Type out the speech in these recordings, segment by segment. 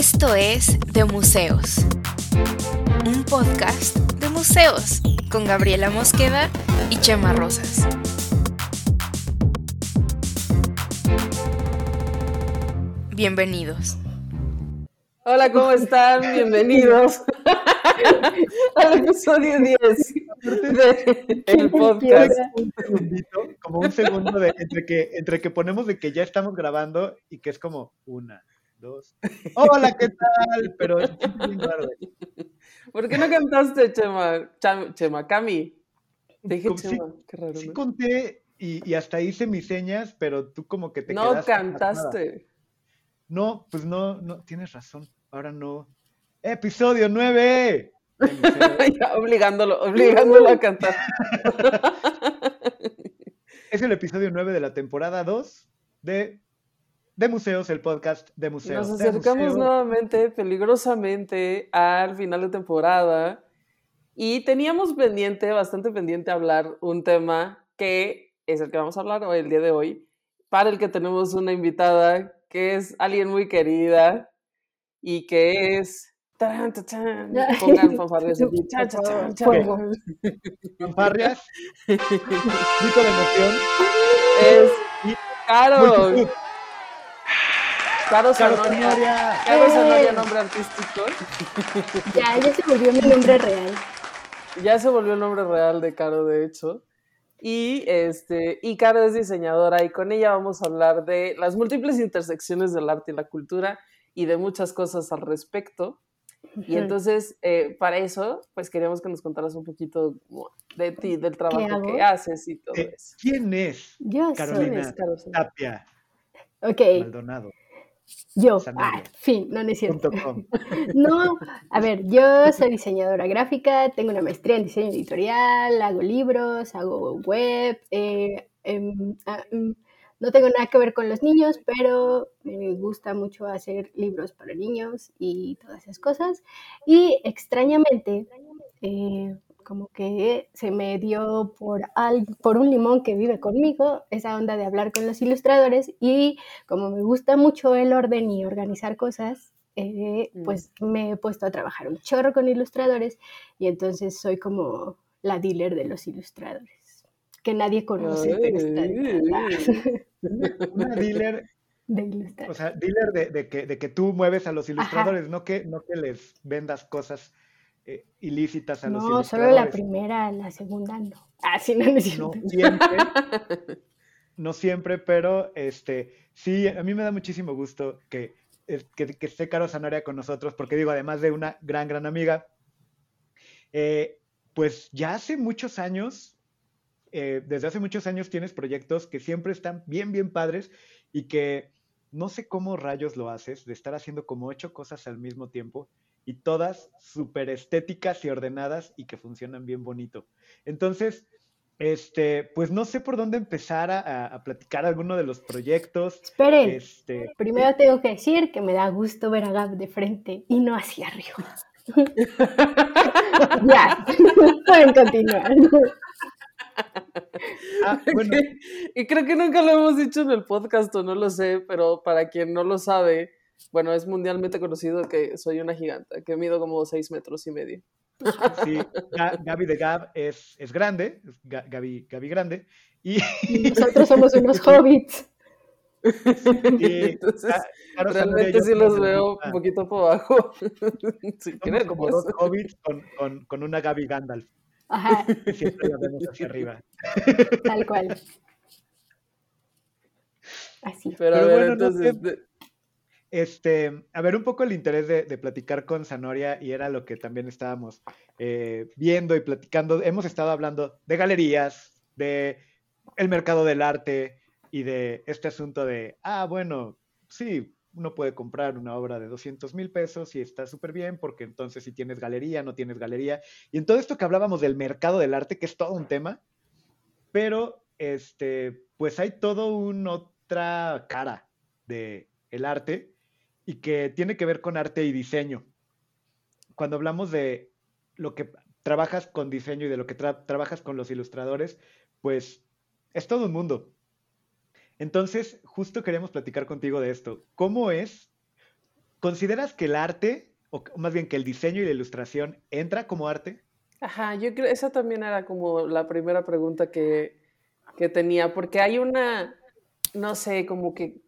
Esto es De Museos, un podcast de museos con Gabriela Mosqueda y Chema Rosas. Bienvenidos. Hola, ¿cómo están? Bienvenidos al episodio 10 del podcast. Un segundito, como un segundo de, entre, que, entre que ponemos de que ya estamos grabando y que es como una, dos. Hola, ¿qué tal? Pero es bien raro. ¿Por qué no cantaste, Chema? Chema, Cami. Dije Chema, qué raro, Sí ¿no? conté y, y hasta hice mis señas, pero tú como que te No quedaste pasmada. cantaste. No, pues no, no, tienes razón. Ahora no. Episodio 9. de Museos. Ya, obligándolo, obligándolo a cantar. Es el episodio 9 de la temporada 2 de, de Museos, el podcast de Museos. Nos acercamos Museos. nuevamente, peligrosamente, al final de temporada. Y teníamos pendiente, bastante pendiente, hablar un tema que es el que vamos a hablar hoy, el día de hoy, para el que tenemos una invitada que es alguien muy querida y que es. Tarán, tachán. Pongan fanfarrias aquí. Chan, chan, chan. Fanfarrias, grito de emoción. Es Caro. Caro Sanoria. Caro. Sanoria, nombre artístico. Ya, ya se volvió mi nombre real. Ya se volvió el nombre real de Caro, de hecho. Y, este, y Caro es diseñadora y con ella vamos a hablar de las múltiples intersecciones del arte y la cultura y de muchas cosas al respecto. Y entonces, eh, para eso, pues queríamos que nos contaras un poquito de ti, del trabajo que haces y todo Eh, eso. ¿Quién es Yo Carolina. ¿Quién es Caro Sanoria? Tapia Ok, Maldonado? Yo. Ah, fin, no, no es cierto. No, a ver, yo soy diseñadora gráfica, tengo una maestría en diseño editorial, hago libros, hago web. eh, em, ah, mm, no tengo nada que ver con los niños, pero me gusta mucho hacer libros para niños y todas esas cosas. Y extrañamente, eh, como que se me dio por, al- por un limón que vive conmigo esa onda de hablar con los ilustradores y como me gusta mucho el orden y organizar cosas, eh, Mm. pues me he puesto a trabajar un chorro con ilustradores y entonces soy como la dealer de los ilustradores, que nadie conoce, pero está detrás Una dealer, de o ilustradores. sea, dealer de, de que, de que tú mueves a los ilustradores, no que, no que les vendas cosas eh, ilícitas a los No, solo la primera, la segunda no. Ah, sí, no, no No siempre, no siempre, pero este, sí, a mí me da muchísimo gusto que, que, que esté Caro Zanoria con nosotros, porque digo, además de una gran, gran amiga, eh, pues ya hace muchos años, eh, desde hace muchos años tienes proyectos que siempre están bien, bien padres y que no sé cómo rayos lo haces, de estar haciendo como ocho cosas al mismo tiempo y todas súper estéticas y ordenadas y que funcionan bien bonito. Entonces, este, pues no sé por dónde empezar a, a- a platicar alguno de los proyectos. Esperen, Este, primero tengo que decir que me da gusto ver a Gab de frente y no hacia arriba. ya, pueden continuar. ah, bueno, y creo que nunca lo hemos dicho en el podcast o no lo sé, pero para quien no lo sabe, bueno, es mundialmente conocido que soy una giganta, que mido como seis metros y medio. sí, Ga- Gaby de Gab es, es grande, es Gaby, Gaby grande, y, Nosotros somos unos hobbits. y Entonces, realmente yo sí los veo un poquito por abajo. si quieren, como pues. dos hobbits con, con, con una Gaby Gandalf, Ajá, que siempre la vemos hacia arriba. tal cual. Así. Pero, a Pero ver, bueno, no entonces, sé. Este, a ver, un poco el interés de, de platicar con Zanoria y era lo que también estábamos eh, viendo y platicando. Hemos estado hablando de galerías, de el mercado del arte y de este asunto de, ah, bueno, sí, uno puede comprar una obra de 200 mil pesos y está súper bien porque entonces si tienes galería, no tienes galería. Y en todo esto que hablábamos del mercado del arte, que es todo un tema, pero este, pues hay todo una otra cara de el arte y que tiene que ver con arte y diseño. Cuando hablamos de lo que trabajas con diseño y de lo que tra- trabajas con los ilustradores, pues es todo un mundo. Entonces, justo queríamos platicar contigo de esto. ¿Cómo es ¿consideras que el arte, o más bien que el diseño y la ilustración entra como arte? Ajá, yo creo, esa también era como la primera pregunta que, que tenía, porque hay una, no sé, como que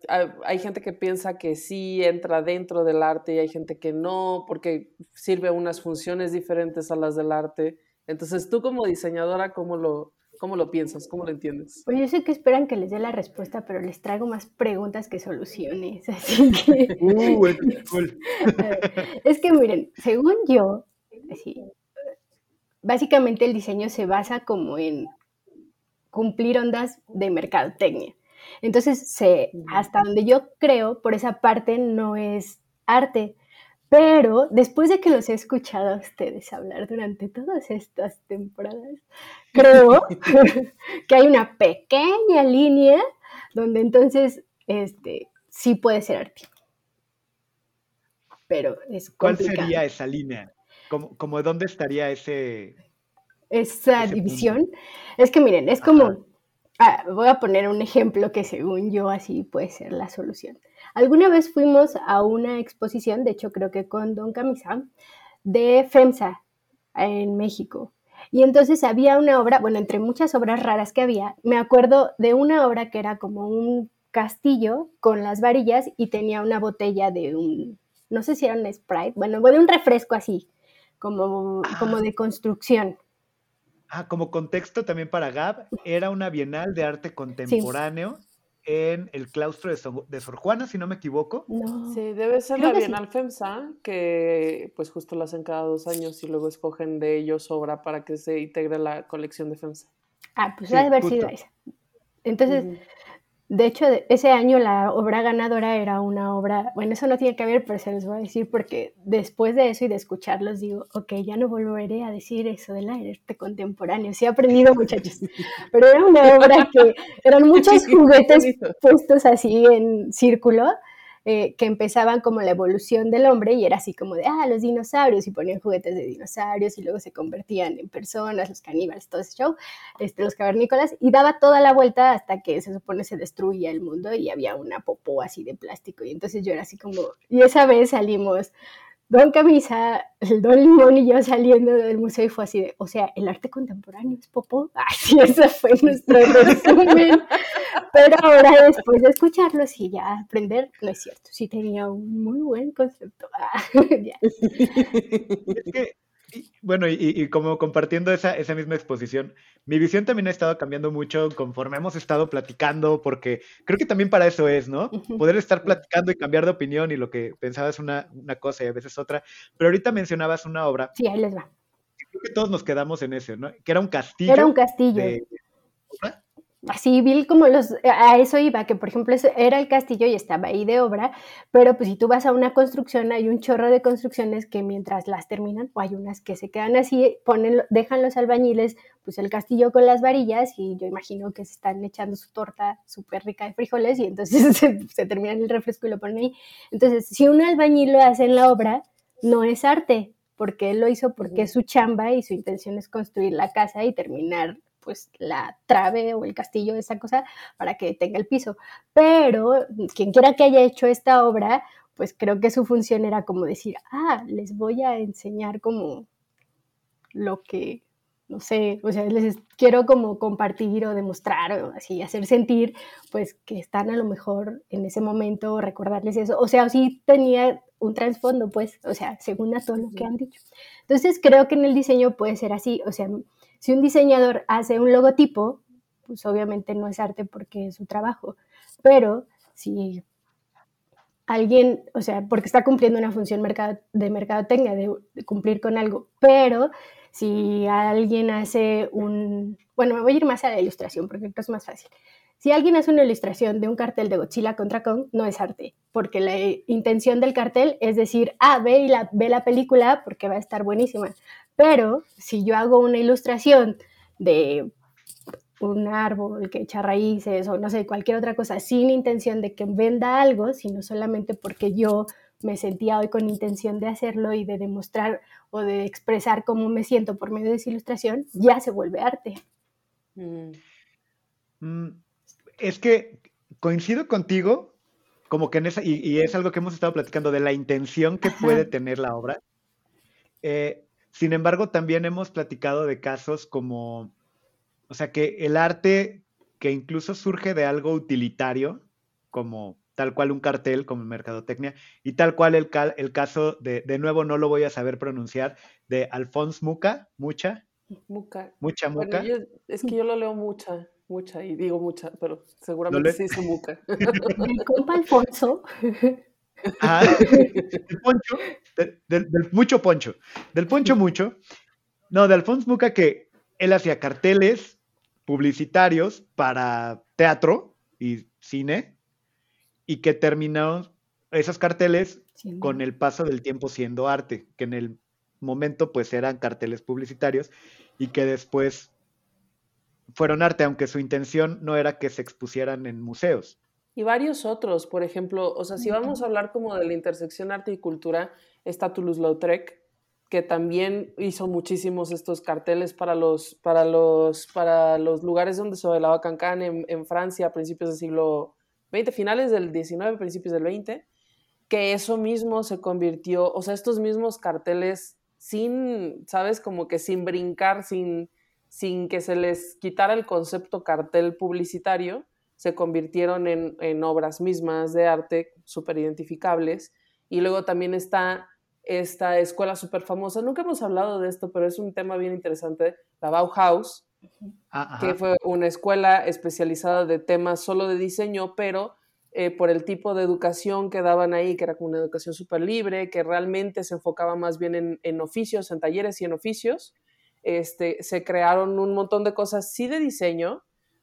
hay gente que piensa que sí entra dentro del arte y hay gente que no, porque sirve unas funciones diferentes a las del arte. Entonces, tú como diseñadora, ¿cómo lo, cómo lo piensas? ¿Cómo lo entiendes? Pues yo sé que esperan que les dé la respuesta, pero les traigo más preguntas que soluciones, así que... Uh, es que miren, según yo, así, básicamente el diseño se basa como en cumplir ondas de mercadotecnia. Entonces, se, hasta donde yo creo, por esa parte no es arte. Pero después de que los he escuchado a ustedes hablar durante todas estas temporadas, creo que hay una pequeña línea donde entonces este, sí puede ser arte. Pero es ¿Cuál sería esa línea? ¿Cómo, dónde estaría ese... Esa división. Es que miren, es como... Ah, voy a poner un ejemplo que según yo así puede ser la solución. Alguna vez fuimos a una exposición, de hecho creo que con Don Camisa, de FEMSA en México. Y entonces había una obra, bueno, entre muchas obras raras que había, me acuerdo de una obra que era como un castillo con las varillas y tenía una botella de un, no sé si era un Sprite, bueno, de un refresco así, como, como de construcción. Ah, como contexto también para Gab, era una bienal de arte contemporáneo en el claustro de, Sor, Juana, si no me equivoco. Sí, debe ser la Bienal FEMSA, que pues justo la hacen cada dos años y luego escogen de ellos obra para que se integre la colección de FEMSA. Ah, pues haber sido esa. Entonces, de hecho, ese año la obra ganadora era una obra, bueno, eso no tiene que ver, pero se los voy a decir porque después de eso y de escucharlos digo, ok, ya no volveré a decir eso del arte contemporáneo. Sí he aprendido, muchachos, pero era una obra que eran muchos juguetes puestos así en círculo eh, que empezaban como la evolución del hombre y era así como de, ah, los dinosaurios y ponían juguetes de dinosaurios y luego se convertían en personas, los caníbales, todo ese show, este, los cavernícolas y daba toda la vuelta hasta que se supone se destruía el mundo y había una popó así de plástico y entonces yo era así como, y esa vez salimos Don Camisa, el Don Limón y yo saliendo del museo y fue así de, o sea, el arte contemporáneo es popó. Ay, sí, ese fue nuestro resumen. Pero ahora, después de escucharlo, sí, ya aprender, no es cierto, sí tenía un muy buen concepto. Es que bueno, y, como compartiendo esa, esa, misma exposición, mi visión también ha estado cambiando mucho conforme hemos estado platicando, porque creo que también para eso es, ¿no? Poder estar platicando y cambiar de opinión y lo que pensabas una, una cosa y a veces otra. Pero ahorita mencionabas una obra. Sí, ahí les va. Creo que todos nos quedamos en ese, ¿no? Que era un castillo. Era un castillo así vi como los, a eso iba, que por ejemplo era el castillo y estaba ahí de obra, pero pues si tú vas a una construcción hay un chorro de construcciones que mientras las terminan, o hay unas que se quedan así, ponen, dejan los albañiles pues el castillo con las varillas y yo imagino que se están echando su torta súper rica de frijoles y entonces se, se terminan el refresco y lo ponen ahí. Entonces, si un albañil lo hace en la obra, no es arte, porque él lo hizo porque es su chamba y su intención es construir la casa y terminar pues la trave o el castillo, esa cosa, para que tenga el piso. Pero quien quiera que haya hecho esta obra, pues creo que su función era como decir, ah, les voy a enseñar como lo que, no sé, o sea, les quiero como compartir o demostrar o así, hacer sentir, pues que están a lo mejor en ese momento, recordarles eso. O sea, sí tenía un trasfondo, pues, o sea, según a todo lo que han dicho. Entonces, creo que en el diseño puede ser así, o sea, si un diseñador hace un logotipo, pues obviamente no es arte porque es su trabajo, pero si alguien, o sea, porque está cumpliendo una función de mercadotecnia, de, cumplir con algo, pero si alguien hace un, bueno, me voy a ir más a la ilustración porque esto es más fácil. Si alguien hace una ilustración de un cartel de Godzilla contra Kong, no es arte, porque la intención del cartel es decir, ah, ve, y la, ve la película porque va a estar buenísima. Pero si yo hago una ilustración de un árbol que echa raíces o no sé, cualquier otra cosa, sin intención de que venda algo, sino solamente porque yo me sentía hoy con intención de hacerlo y de demostrar o de expresar cómo me siento por medio de esa ilustración, ya se vuelve arte. Mm. Mm, es que coincido contigo como que en esa, y, es algo que hemos estado platicando de la intención que puede tener la obra. Eh, sin embargo, también hemos platicado de casos como, o sea, que el arte que incluso surge de algo utilitario, como tal cual un cartel, como mercadotecnia, y tal cual el, el caso de, de nuevo no lo voy a saber pronunciar, de Alphonse Muca, Mucha. Muca. Mucha Muca. es que yo lo leo mucha mucha, y digo mucha, pero seguramente sí se muca. Mi compa Alfonso. Del poncho, del, mucho poncho, del poncho mucho. No, de Alfonso Muca que él hacía carteles publicitarios para teatro y cine y que terminaron esos carteles con el paso del tiempo siendo arte, que en el momento pues eran carteles publicitarios y que después fueron arte, aunque su intención no era que se expusieran en museos. Y varios otros, por ejemplo, o sea, si vamos a hablar como de la intersección arte y cultura, está Toulouse-Lautrec, que también hizo muchísimos estos carteles para los, para los, para los lugares donde se bailaba cancán en, en Francia a principios del siglo XX, finales del XIX, principios del XX, que eso mismo se convirtió, o sea, estos mismos carteles sin, ¿sabes? Como que sin brincar, sin, sin que se les quitara el concepto cartel publicitario, se convirtieron en, obras mismas de arte súper identificables. Y luego también está esta escuela súper famosa, nunca hemos hablado de esto, pero es un tema bien interesante, la Bauhaus, ah, que fue una escuela especializada de temas solo de diseño, pero eh, por el tipo de educación que daban ahí, que era como una educación súper libre, que realmente se enfocaba más bien en, oficios, en talleres y en oficios, este, se crearon un montón de cosas, sí de diseño,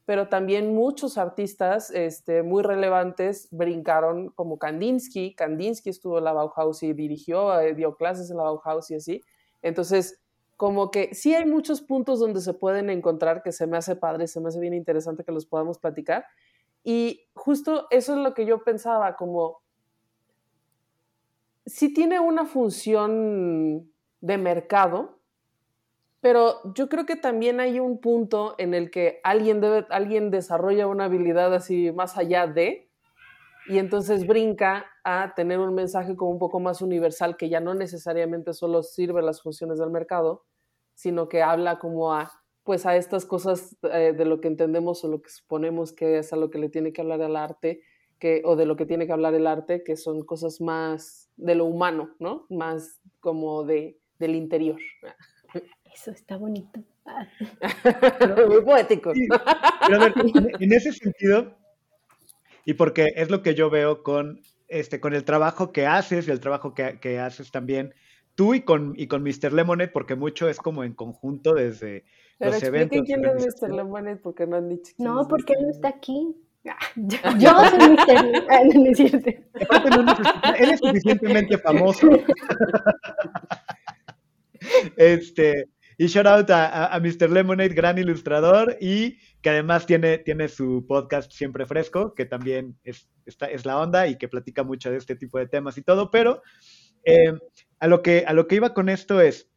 pero también muchos artistas este, muy relevantes brincaron, como Kandinsky. Kandinsky estuvo en la Bauhaus y dirigió, eh, dio clases en la Bauhaus y así. Entonces, como que sí hay muchos puntos donde se pueden encontrar que se me hace padre, se me hace bien interesante que los podamos platicar. Y justo eso es lo que yo pensaba, como sí tiene una función de mercado, pero yo creo que también hay un punto en el que alguien, debe, alguien desarrolla una habilidad así más allá de, y entonces brinca a tener un mensaje como un poco más universal que ya no necesariamente solo sirve las funciones del mercado, sino que habla como a pues a estas cosas eh, de lo que entendemos o lo que suponemos que es a lo que le tiene que hablar el arte, que, o de lo que tiene que hablar el arte, que son cosas más de lo humano, ¿no? Más como de, del interior. Eso está bonito. Ah. Muy poético. Pero a ver, en ese sentido, y porque es lo que yo veo con, este, con el trabajo que haces y el trabajo que, que haces también tú y con, y con Mr. Lemonade, porque mucho es como en conjunto desde Pero los eventos. quién es Mr. Lemonade porque no han dicho No, porque él no está aquí. Yo soy Mr. Ah, no, es cierto. Él es suficientemente famoso. este, y shout out a, Mr. Lemonade, gran ilustrador, y que además tiene, tiene su podcast siempre fresco, que también es, es la onda y que platica mucho de este tipo de temas y todo, pero eh, a, lo que, a lo que iba con esto es,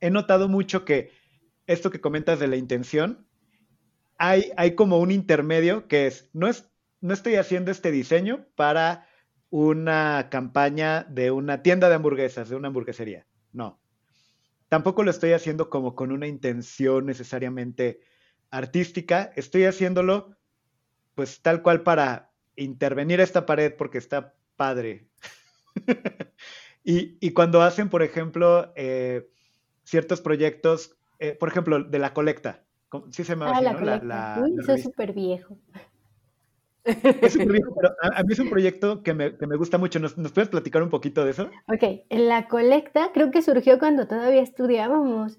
he notado mucho que esto que comentas de la intención, hay, hay como un intermedio que es, no es, no estoy haciendo este diseño para una campaña de una tienda de hamburguesas, de una hamburguesería. No tampoco lo estoy haciendo como con una intención necesariamente artística, estoy haciéndolo pues tal cual para intervenir a esta pared porque está padre. y, cuando hacen, por ejemplo, eh, ciertos proyectos, eh, por ejemplo, de la colecta, ¿sí se llama ah, la, Uy, es súper viejo. Es pero a, mí es un proyecto que me, gusta mucho. ¿Nos, puedes platicar un poquito de eso? Ok, en la colecta creo que surgió cuando todavía estudiábamos,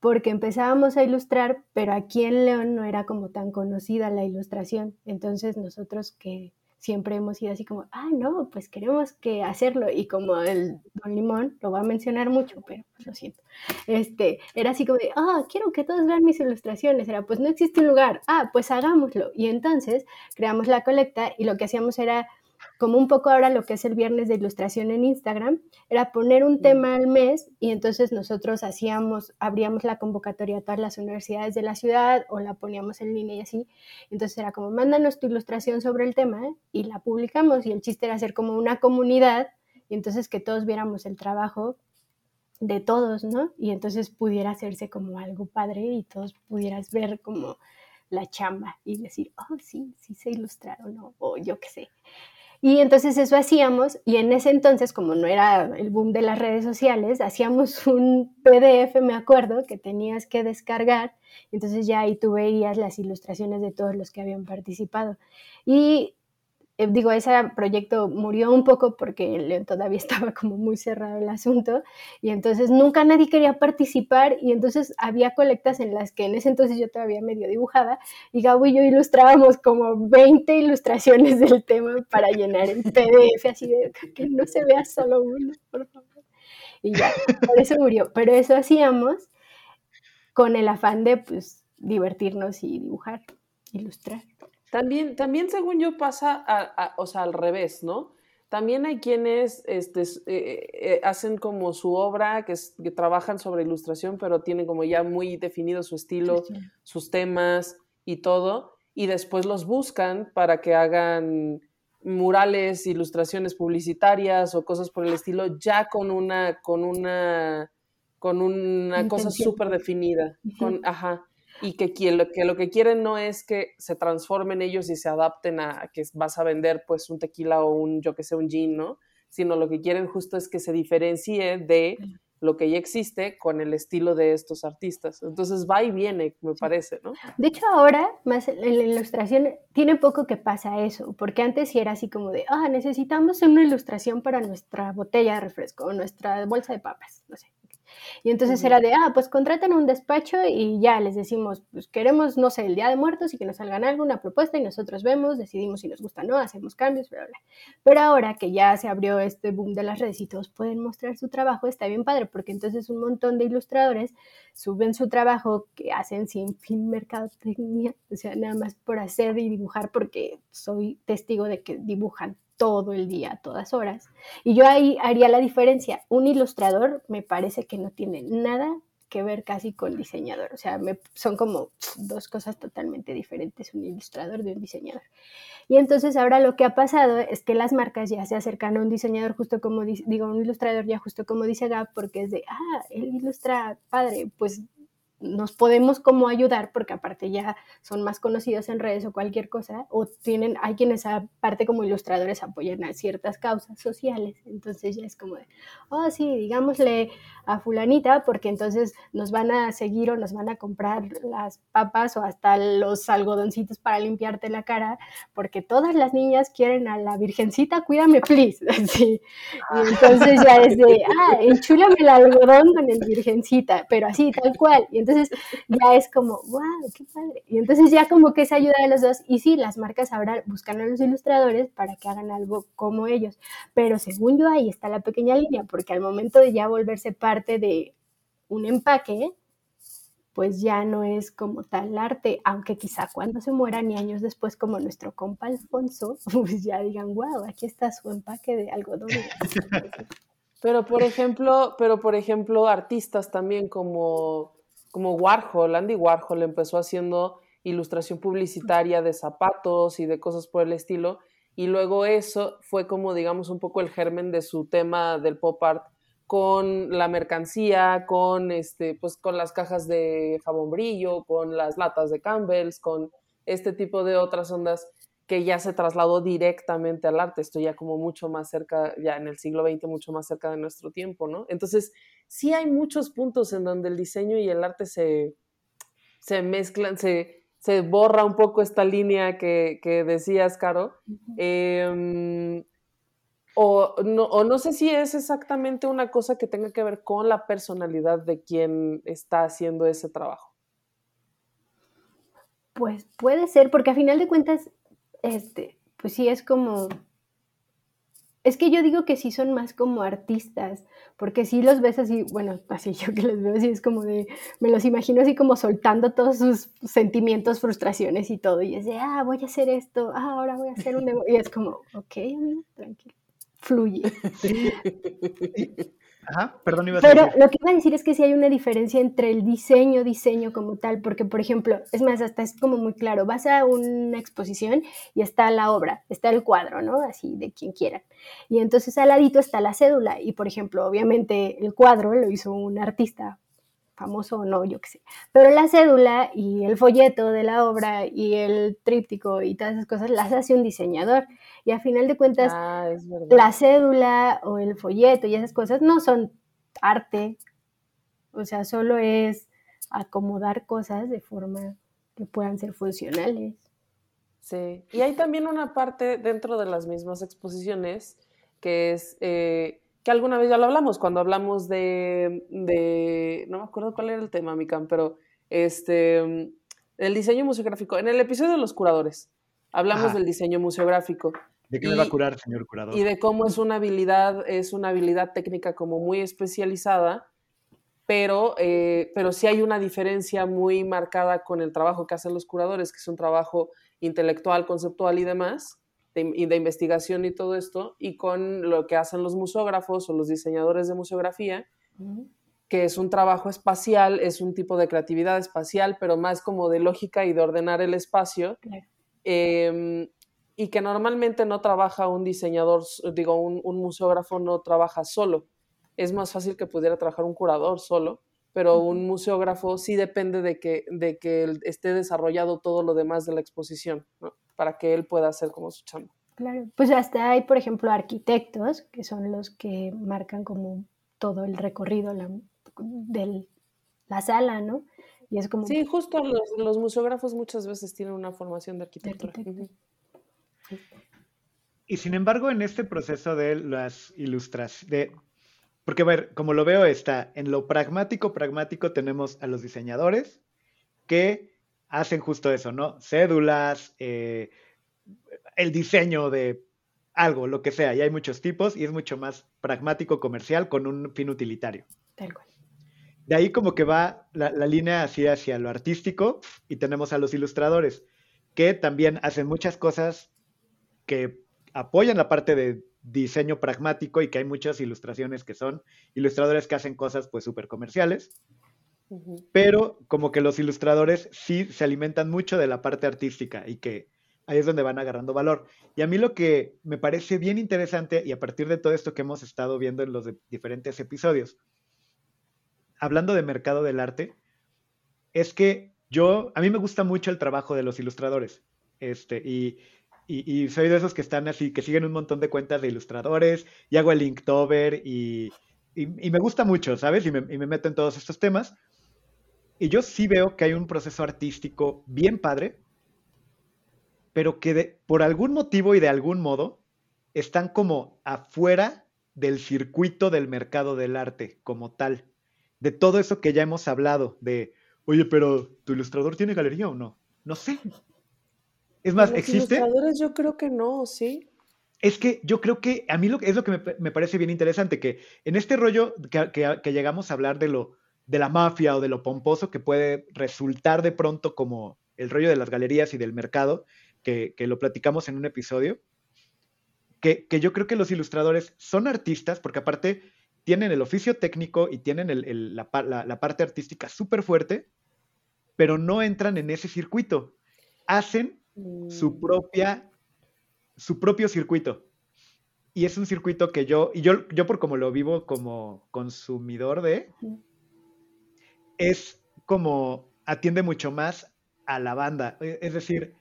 porque empezábamos a ilustrar, pero aquí en León no era como tan conocida la ilustración. Entonces nosotros que siempre hemos sido así como, ah, no, pues queremos que hacerlo. Y como el Don Limón, lo va a mencionar mucho, pero pues lo siento. Este, era así como ah, quiero que todos vean mis ilustraciones. Era, pues no existe un lugar. Ah, pues hagámoslo. Y entonces creamos la colecta y lo que hacíamos era como un poco ahora lo que es el viernes de ilustración en Instagram, era poner un tema al mes y entonces nosotros hacíamos, abríamos la convocatoria a todas las universidades de la ciudad o la poníamos en línea y así. Entonces era como, mándanos tu ilustración sobre el tema y la publicamos y el chiste era hacer como una comunidad y entonces que todos viéramos el trabajo de todos, ¿no? Y entonces pudiera hacerse como algo padre y todos pudieras ver como la chamba y decir, oh, sí, sí sé ilustrar o no, o yo qué sé. Y entonces eso hacíamos y en ese entonces, como no era el boom de las redes sociales, hacíamos un PDF, me acuerdo, que tenías que descargar. Entonces ya ahí tú veías las ilustraciones de todos los que habían participado. Y eh, digo, ese proyecto murió un poco porque todavía estaba como muy cerrado el asunto y entonces nunca nadie quería participar y entonces había colectas en las que en ese entonces yo todavía medio dibujaba y Gabo y yo ilustrábamos como 20 ilustraciones del tema para llenar el PDF así de que no se vea solo uno, por favor. Y ya, por eso murió, pero eso hacíamos con el afán de pues divertirnos y dibujar, ilustrar. También, también según yo pasa, o sea, al revés, ¿no? También hay quienes este, eh, eh, hacen como su obra, que, que, trabajan sobre ilustración, pero tienen como ya muy definido su estilo, sus temas y todo, y después los buscan para que hagan murales, ilustraciones publicitarias o cosas por el estilo, ya con una, con una, con una cosa súper definida. Con, ajá y que, lo, que lo que quieren no es que se transformen ellos y se adapten a que vas a vender pues un tequila o un, yo que sé, un gin, ¿no? Sino lo que quieren justo es que se diferencie de lo que ya existe con el estilo de estos artistas. Entonces va y viene, me parece, ¿no? De hecho, ahora, más en la ilustración, tiene poco que pasa eso, porque antes sí era así como de, ah, necesitamos una ilustración para nuestra botella de refresco o nuestra bolsa de papas, no sé. Y entonces era de, ah, pues contraten un despacho y ya les decimos, pues queremos, no sé, el Día de Muertos y que nos salgan algo, una propuesta y nosotros vemos, decidimos si nos gusta o no, hacemos cambios, bla, bla. Pero ahora que ya se abrió este boom de las redes y todos pueden mostrar su trabajo, está bien padre, porque entonces un montón de ilustradores suben su trabajo que hacen sin fin mercadotecnia, o sea, nada más por hacer y dibujar, porque soy testigo de que dibujan todo el día, a todas horas. Y yo ahí haría la diferencia. Un ilustrador me parece que no tiene nada que ver casi con diseñador. O sea, son como dos cosas totalmente diferentes, un ilustrador de un diseñador. Y entonces ahora lo que ha pasado es que las marcas ya se acercan a un diseñador justo como, digo, un ilustrador ya justo como dice Gab, porque es de, ah, él ilustra padre, pues nos podemos como ayudar porque aparte ya son más conocidos en redes o cualquier cosa o tienen hay quienes aparte como ilustradores apoyan a ciertas causas sociales entonces ya es como de oh sí digámosle a fulanita porque entonces nos van a seguir o nos van a comprar las papas o hasta los algodoncitos para limpiarte la cara porque todas las niñas quieren a la virgencita cuídame please entonces ya es de ah enchúlame el algodón con el virgencita pero así tal cual entonces ya es como, wow, qué padre. Y entonces ya como que esa ayuda de los dos. Y sí, las marcas ahora buscan a los ilustradores para que hagan algo como ellos. Pero según yo ahí está la pequeña línea, porque al momento de ya volverse parte de un empaque, pues ya no es como tal arte, aunque quizá cuando se mueran y años después, como nuestro compa Alfonso, pues ya digan, wow, aquí está su empaque de algodón. Pero por ejemplo, pero por ejemplo, artistas también como como Warhol, Andy Warhol empezó haciendo ilustración publicitaria de zapatos y de cosas por el estilo, y luego eso fue como, digamos, un poco el germen de su tema del pop art con la mercancía, con, este, pues, con las cajas de jabón brillo, con las latas de Campbell's, con este tipo de otras ondas que ya se trasladó directamente al arte. Esto ya como mucho más cerca, ya en el siglo XX, mucho más cerca de nuestro tiempo, ¿no? Entonces, sí hay muchos puntos en donde el diseño y el arte se, se mezclan, se, se borra un poco esta línea que, que decías, Caro. Em, o, no, o no sé si es exactamente una cosa que tenga que ver con la personalidad de quien está haciendo ese trabajo. Pues puede ser, porque a final de cuentas este, pues sí es como Es que yo digo que sí son más como artistas, porque sí los ves así, bueno, así yo que los veo así, es como de, me los imagino así como soltando todos sus sentimientos, frustraciones y todo, y es de, ah, voy a hacer esto, ah, ahora voy a hacer un y es como, ok, tranquilo, fluye. Ajá, perdón, iba a Pero lo que iba a decir es que sí hay una diferencia entre el diseño, diseño como tal, porque por ejemplo, es más, hasta es como muy claro, vas a una exposición y está la obra, está el cuadro, ¿no? Así de quien quiera. Y entonces al ladito está la cédula y por ejemplo, obviamente el cuadro lo hizo un artista famoso o no, yo qué sé. Pero la cédula y el folleto de la obra y el tríptico y todas esas cosas las hace un diseñador. Y a final de cuentas, Ah, la cédula o el folleto y esas cosas no son arte. O sea, solo es acomodar cosas de forma que puedan ser funcionales. Sí, y hay también una parte dentro de las mismas exposiciones que es, eh, que alguna vez ya lo hablamos, cuando hablamos de, de- no me acuerdo cuál era el tema, Mikan, pero este, mm, el diseño museográfico. En el episodio de los curadores hablamos Ajá. del diseño museográfico ¿De qué me va a y- curar, señor curador? y de cómo es una habilidad, es una habilidad técnica como muy especializada, pero, eh, pero sí hay una diferencia muy marcada con el trabajo que hacen los curadores, que es un trabajo intelectual, conceptual y demás, de, y de investigación y todo esto, y con lo que hacen los museógrafos o los diseñadores de museografía, que es un trabajo espacial, es un tipo de creatividad espacial, pero más como de lógica y de ordenar el espacio. Claro. Em, y que normalmente no trabaja un diseñador, digo, un, un museógrafo no trabaja solo. Es más fácil que pudiera trabajar un curador solo, pero un museógrafo sí depende de que, de que él esté desarrollado todo lo demás de la exposición, ¿no? para que él pueda hacer como su chamba. Claro. Pues hasta hay, por ejemplo, arquitectos que son los que marcan como todo el recorrido la, de la sala, ¿no? Y es como Sí, justo los, los museógrafos muchas veces tienen una formación de de arquitectura. arquitecto. Y sin embargo, en este proceso de las ilustraciones, de... porque a ver, como lo veo está, en lo pragmático, pragmático tenemos a los diseñadores que hacen justo eso, ¿no? Cédulas, eh, el diseño de algo, lo que sea, y hay muchos tipos y es mucho más pragmático, comercial, con un fin utilitario. Tal cual. De ahí como que va la, la línea así hacia lo artístico y tenemos a los ilustradores que también hacen muchas cosas que apoyan la parte de diseño pragmático y que hay muchas ilustraciones que son ilustradores que hacen cosas pues súper comerciales, pero como que los ilustradores sí se alimentan mucho de la parte artística y que ahí es donde van agarrando valor. Y a mí lo que me parece bien interesante y a partir de todo esto que hemos estado viendo en los de- diferentes episodios, hablando de mercado del arte, es que yo, a mí me gusta mucho el trabajo de los ilustradores. Este, y, y- soy de esos que están así, que siguen un montón de cuentas de ilustradores y hago el Inktober y, y, me gusta mucho, ¿sabes? Y me, y me meto en todos estos temas. Y yo sí veo que hay un proceso artístico bien padre, pero que de- por algún motivo y de algún modo están como afuera del circuito del mercado del arte como tal. De todo eso que ya hemos hablado, de, oye, pero ¿tu ilustrador tiene galería o no? No sé. Es más, Los ¿existe? ilustradores yo creo que no, ¿sí? Es que yo creo que a mí lo, es lo que me, me parece bien interesante, que en este rollo que, que- que llegamos a hablar de lo de la mafia o de lo pomposo que puede resultar de pronto como el rollo de las galerías y del mercado, que, que lo platicamos en un episodio, que, que yo creo que los ilustradores son artistas, porque aparte tienen el oficio técnico y tienen el- el- la, la- la parte artística súper fuerte, pero no entran en ese circuito. Hacen su Mm. propia, su propio circuito. Y es un circuito que yo, y yo, yo por como lo vivo como consumidor de, es como atiende mucho más a la banda. E- Es decir,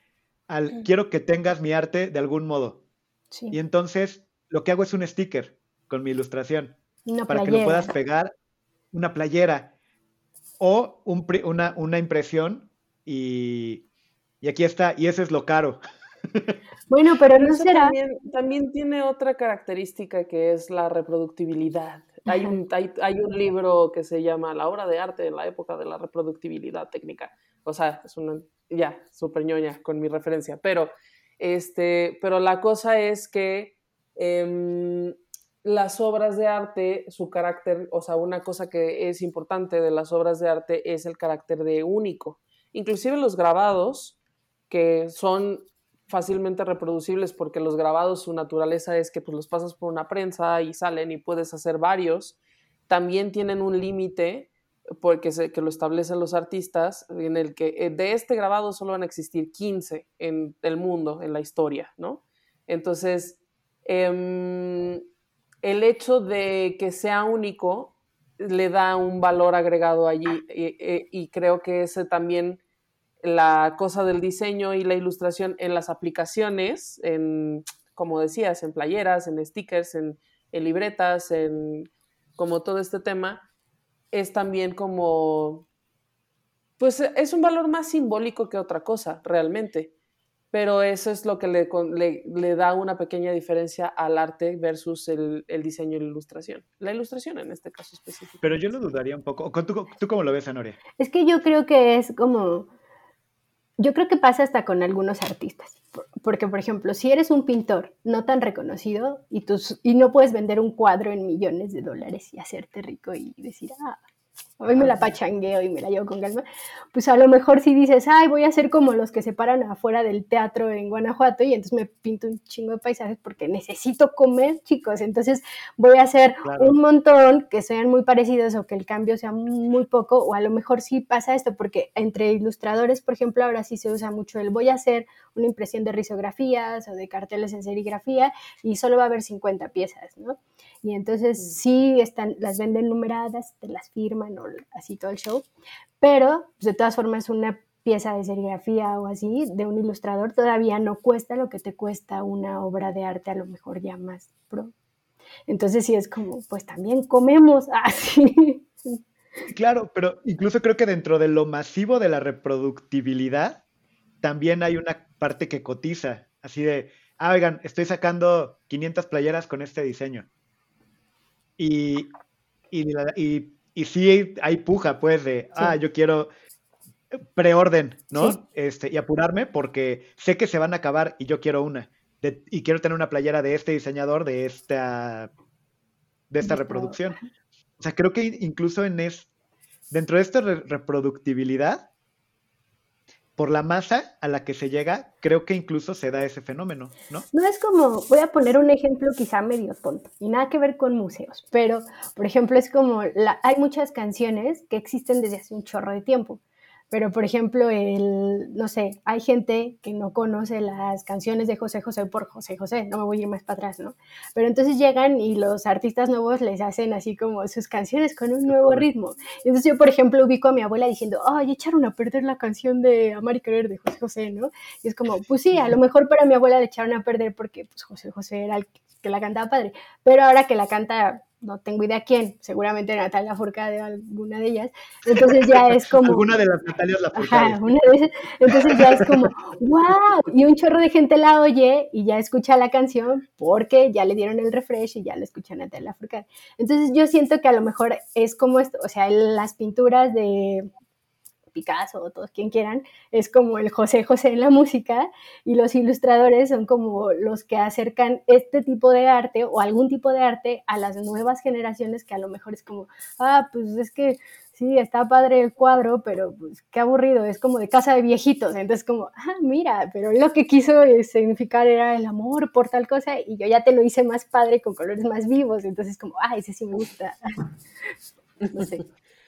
al Ujú. quiero que tengas mi arte de algún modo. Sí. Y entonces lo que hago es un sticker con mi ilustración Una para que lo puedas pegar, una playera o un una, una impresión y, y aquí está, y eso es lo caro. Bueno, pero no eso será. También, también tiene otra característica que es la reproductibilidad. Hay un, hay, hay un libro que se llama La obra de arte en la época de la reproductibilidad técnica. O sea, es una, ya, súper ñoña con mi referencia. Pero, este, pero la cosa es que em, las obras de arte, su carácter, o sea, una cosa que es importante de las obras de arte es el carácter de único. Inclusive los grabados, que son fácilmente reproducibles porque los grabados, su naturaleza es que pues, los pasas por una prensa y salen y puedes hacer varios, también tienen un límite porque que lo establecen los artistas, en el que eh, de este grabado solo van a existir 15 en el mundo, en la historia, ¿no? Entonces, em, el hecho de que sea único le da un valor agregado allí y, creo que ese también la cosa del diseño y la ilustración en las aplicaciones, en, como decías, en playeras, en stickers, en, en libretas, en como todo este tema, es también como, pues es un valor más simbólico que otra cosa, realmente. Pero eso es lo que le, le, da una pequeña diferencia al arte versus el, el, diseño y la ilustración. La ilustración en este caso específico. Pero yo lo dudaría un poco. ¿Tú, tú cómo lo ves, Anoria? Es que yo creo que es como... Yo creo que pasa hasta con algunos artistas. Porque, por ejemplo, si eres un pintor no tan reconocido y, tus, y no puedes vender un cuadro en millones de dólares y hacerte rico y decir, ah, hoy me la pachangueo y me la llevo con calma, pues a lo mejor si dices, ay, voy a ser como los que se paran afuera del teatro en Guanajuato y entonces me pinto un chingo de paisajes porque necesito comer, chicos, entonces voy a hacer un montón que sean muy parecidos o que el cambio sea muy poco, o a lo mejor sí pasa esto, porque entre ilustradores, por ejemplo, ahora sí se usa mucho el voy a hacer una impresión de risografías o de carteles en serigrafía y solo va a haber 50 piezas, ¿no? Y entonces sí están, las venden numeradas, te las firman o así todo el show, pero pues, de todas formas una pieza de serigrafía o así de un ilustrador todavía no cuesta lo que te cuesta una obra de arte a lo mejor ya más pro. Entonces sí es como, pues también comemos así. Claro, pero incluso creo que dentro de lo masivo de la reproductibilidad, también hay una parte que cotiza, así de, ah, oigan, estoy sacando 500 playeras con este diseño. Y, y, y, sí hay puja, pues, de, ah, yo quiero preorden, ¿no? Este, y apurarme porque sé que se van a acabar y yo quiero una. y quiero tener una playera de este diseñador, de esta, de esta reproducción. O sea, creo que incluso en es, dentro de esta reproductibilidad, por la masa a la que se llega, creo que incluso se da ese fenómeno, ¿no? No es como, voy a poner un ejemplo quizá medio tonto y nada que ver con museos, pero por ejemplo es como, la, hay muchas canciones que existen desde hace un chorro de tiempo pero por ejemplo, el, no sé, hay gente que no conoce las canciones de José José por José José, no me voy a ir más para atrás, ¿no? Pero entonces llegan y los artistas nuevos les hacen así como sus canciones con un nuevo ritmo. Entonces yo, por ejemplo, ubico a mi abuela diciendo, ay, echaron a perder la canción de Amar y Querer de José José, ¿no? Y es como, pues sí, a lo mejor para mi abuela le echaron a perder porque pues José José era el que la cantaba padre, pero ahora que la canta no tengo idea quién, seguramente Natalia de alguna de ellas, entonces ya es como... alguna de las Natalias Ajá, una de entonces ya es como, wow, y un chorro de gente la oye y ya escucha la canción porque ya le dieron el refresh y ya la escucha Natalia Furcade. Entonces yo siento que a lo mejor es como esto, o sea, las pinturas de Picasso todos quien quieran, es como el José José en la música y los ilustradores son como los que acercan este tipo de arte o algún tipo de arte a las nuevas generaciones que a lo mejor es como, ah, pues es que sí, está padre el cuadro, pero pues qué aburrido, es como de casa de viejitos, entonces como, ah, mira, pero lo que quiso significar era el amor por tal cosa y yo ya te lo hice más padre con colores más vivos, entonces como, ah, ese sí me gusta. no sé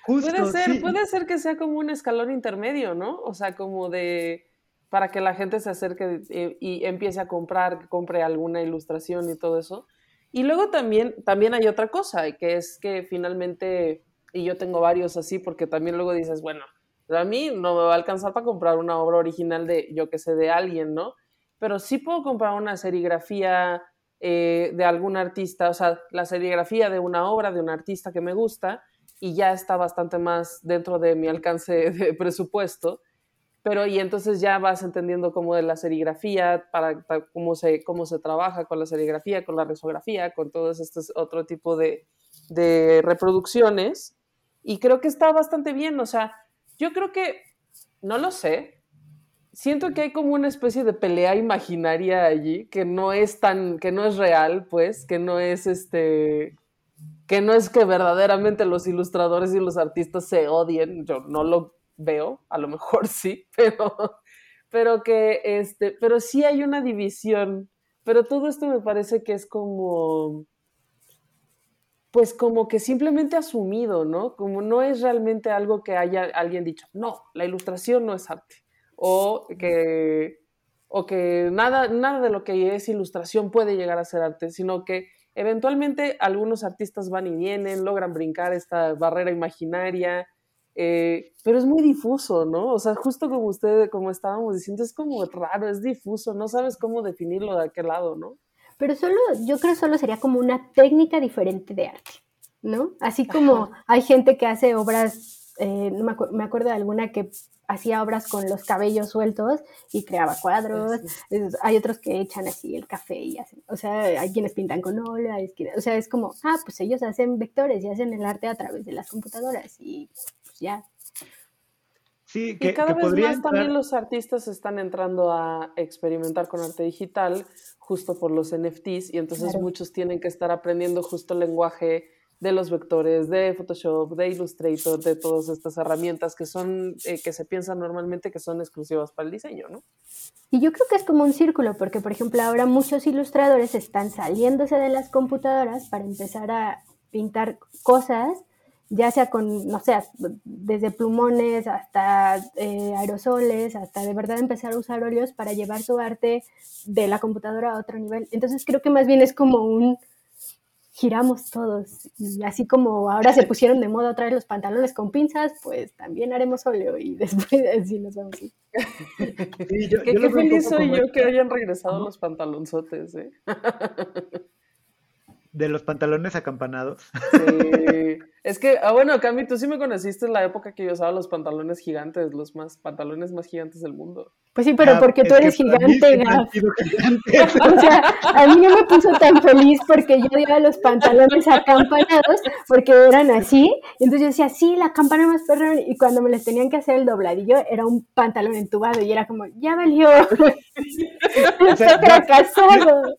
puede ser, puede ser que sea como un escalón intermedio, ¿no? O sea, como de para que la gente se acerque y, empiece a comprar, que compre alguna ilustración y todo eso. Y luego también, también hay otra cosa, que es que finalmente, y yo tengo varios así, porque también luego dices, bueno, a mí no me va a alcanzar para comprar una obra original de, yo que sé, de alguien, ¿no? Pero sí puedo comprar una serigrafía eh, de algún artista, o sea, la serigrafía de una obra de un artista que me gusta, y ya está bastante más dentro de mi alcance de presupuesto. Pero y entonces ya vas entendiendo cómo de la serigrafía, para, cómo, se, cómo se trabaja con la serigrafía, con la risografía, con todos estos otro tipo de, de reproducciones. Y creo que está bastante bien. O sea, yo creo que, no lo sé, siento que hay como una especie de pelea imaginaria allí que no es tan, que no es real, pues, que no es este, que no es que verdaderamente los ilustradores y los artistas se odien, yo no lo veo, a lo mejor sí, pero, pero que este, pero sí hay una división, pero todo esto me parece que es como, pues como que simplemente asumido, ¿no? Como no es realmente algo que haya alguien dicho, no, la ilustración no es arte, o que, o que nada, nada de lo que es ilustración puede llegar a ser arte, sino que eventualmente algunos artistas van y vienen, logran brincar esta barrera imaginaria, eh, pero es muy difuso, ¿no? O sea, justo como usted, como estábamos diciendo, es como raro, es difuso, no sabes cómo definirlo de aquel lado, ¿no? Pero solo, yo creo solo sería como una técnica diferente de arte, ¿no? Así como hay gente que hace obras, eh, no me, me, acuerdo de alguna que hacía obras con los cabellos sueltos y creaba cuadros, hay otros que echan así el café y hacen, o sea, hay quienes pintan con óleo, o sea, es como, ah, pues ellos hacen vectores y hacen el arte a través de las computadoras y pues ya. Sí, que, y cada vez más también los artistas están entrando a experimentar con arte digital justo por los NFTs y entonces muchos tienen que estar aprendiendo justo el lenguaje de los vectores, de Photoshop, de Illustrator, de todas estas herramientas que son, eh, que se piensan normalmente que son exclusivas para el diseño, ¿no? Y yo creo que es como un círculo, porque por ejemplo ahora muchos ilustradores están saliéndose de las computadoras para empezar a pintar cosas ya sea con, no sé, desde plumones hasta eh, aerosoles, hasta de verdad empezar a usar óleos para llevar su arte de la computadora a otro nivel. Entonces creo que más bien es como un giramos todos. Y así como ahora se pusieron de moda otra vez los pantalones con pinzas, pues también haremos óleo y después así nos vamos. Sí, yo, qué, qué feliz soy yo que hayan regresado los pantalonzotes, ¿eh? de los pantalones acampanados. Sí. Es que, ah, bueno, Cami, tú sí me conociste en la época que yo usaba los pantalones gigantes, los más pantalones más gigantes del mundo. Pues sí, pero ah, porque tú eres gigante, Gaf. o sea, a mí no me puso tan feliz porque yo llevaba los pantalones acampanados porque eran así. Y entonces yo decía, sí, la campana más perrón. Y cuando me les tenían que hacer el dobladillo, era un pantalón entubado y era como, ya valió. o sea, fracasado.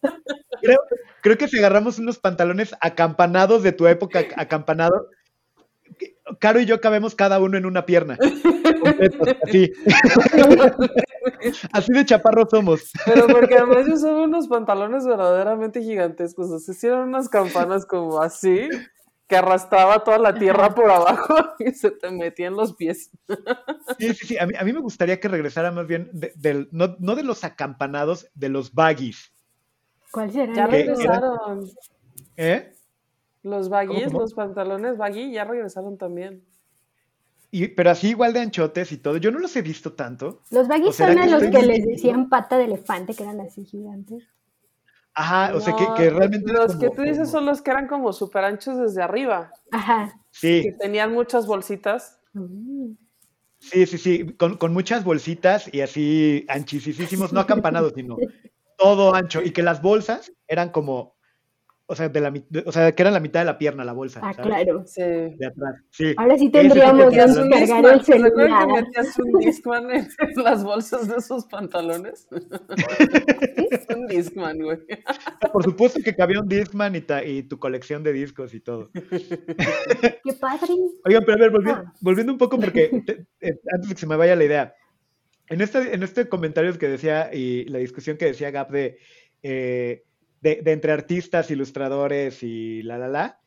Creo, creo que si agarramos unos pantalones acampanados de tu época, acampanado, Caro y yo cabemos cada uno en una pierna. así. así de chaparro somos. Pero porque además yo usaba unos pantalones verdaderamente gigantescos. O sea, hicieron unas campanas como así, que arrastraba toda la tierra por abajo y se te metía en los pies. Sí, sí, sí. A mí, me gustaría que regresara más bien, no, no, de los acampanados, de los baggies. ¿Cuál será? Ya regresaron. ¿Eh? Los baggies, los pantalones baggy ya regresaron también. Y, pero así igual de anchotes y todo. Yo no los he visto tanto. Los baggies son a los que les decían pata de elefante, que eran así gigantes. Ajá, o sea que, realmente. Los que tú dices son los que eran como súper anchos desde arriba. Ajá. Sí. Que tenían muchas bolsitas. Sí, sí, sí, con, con, muchas bolsitas y así anchisísimos, no acampanados, sino todo ancho. Y que las bolsas eran como o sea, de la, o sea, que era la mitad de la pierna la bolsa. Ah, claro. Sí. De atrás. Sí. Ahora sí tendríamos que descargar el celular. que metías un Discman en las bolsas de esos pantalones? un Discman, güey. Por supuesto que cabía un Discman y, y tu colección de discos y todo. Qué padre. Oigan, pero a ver, volviendo, ah. volviendo un poco porque eh, antes de que se me vaya la idea. En este, en este comentario que decía y la discusión que decía Gap de eh, de, entre artistas, ilustradores y la, la, la,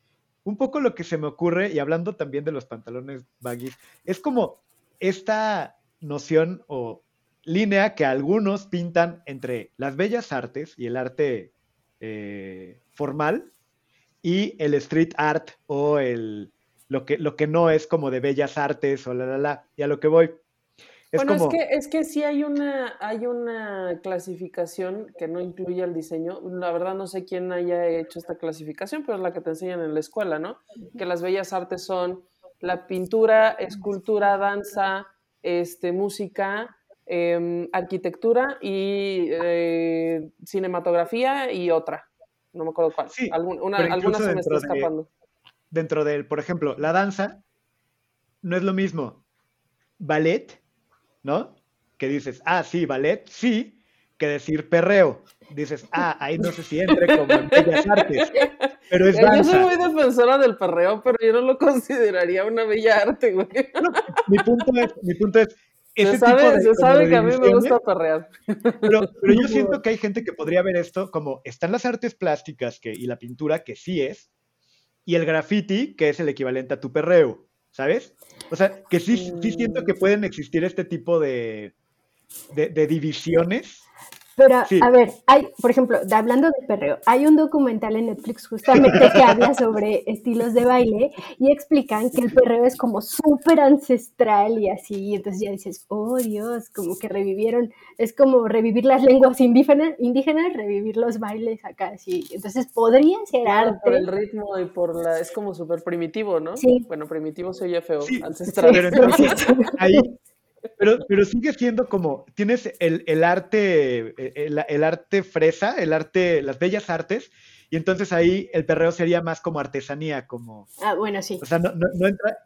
un poco lo que se me ocurre, y hablando también de los pantalones baggy, es como esta noción o línea que algunos pintan entre las bellas artes y el arte eh, formal y el street art o el, lo, que, lo que no es como de bellas artes o la, la, la. Y a lo que voy, bueno, es, que, es que sí hay una, hay una clasificación que no incluye el diseño. La verdad no sé quién haya hecho esta clasificación, pero es la que te enseñan en la escuela, ¿no? Que las bellas artes son la pintura, escultura, danza, este, música, em, arquitectura y eh, cinematografía y otra. No me acuerdo cuál. Sí, alguna se me está escapando. dentro del, por ejemplo, la danza no es lo mismo ballet ¿no? que dices, ah, sí, ballet, sí, que decir perreo. Dices, ah, ahí no sé si entre como en bellas artes. Pero es danza. Yo soy muy defensora del perreo, pero yo no lo consideraría una bella arte, güey. mi punto es, mi punto es, se sabe, se sabe que a mí me gusta perrear. Pero, pero, yo siento que hay gente que podría ver esto como están las artes plásticas que, y la pintura, que sí es, y el graffiti, que es el equivalente a tu perreo, ¿sabes? O sea, que sí, sí siento que pueden existir este tipo de, de, de divisiones pero, a ver, hay, por ejemplo, hablando de perreo, hay un documental en Netflix justamente que habla sobre estilos de baile y explican que el perreo es como súper ancestral y así, y entonces ya dices, oh Dios, como que revivieron, es como revivir las lenguas indígenas, indígenas revivir los bailes acá, así, entonces podría ser arte. Por el ritmo y por la, es como súper primitivo, ¿no? Sí. Bueno, primitivo se oye feo, ancestral. Pero entonces, ahí pero, pero sigue siendo como, tienes el, el arte, el, el, arte fresa, el arte, las bellas artes, y entonces ahí el perreo sería más como artesanía, como... Ah, bueno, sí. O sea, no, no, entra,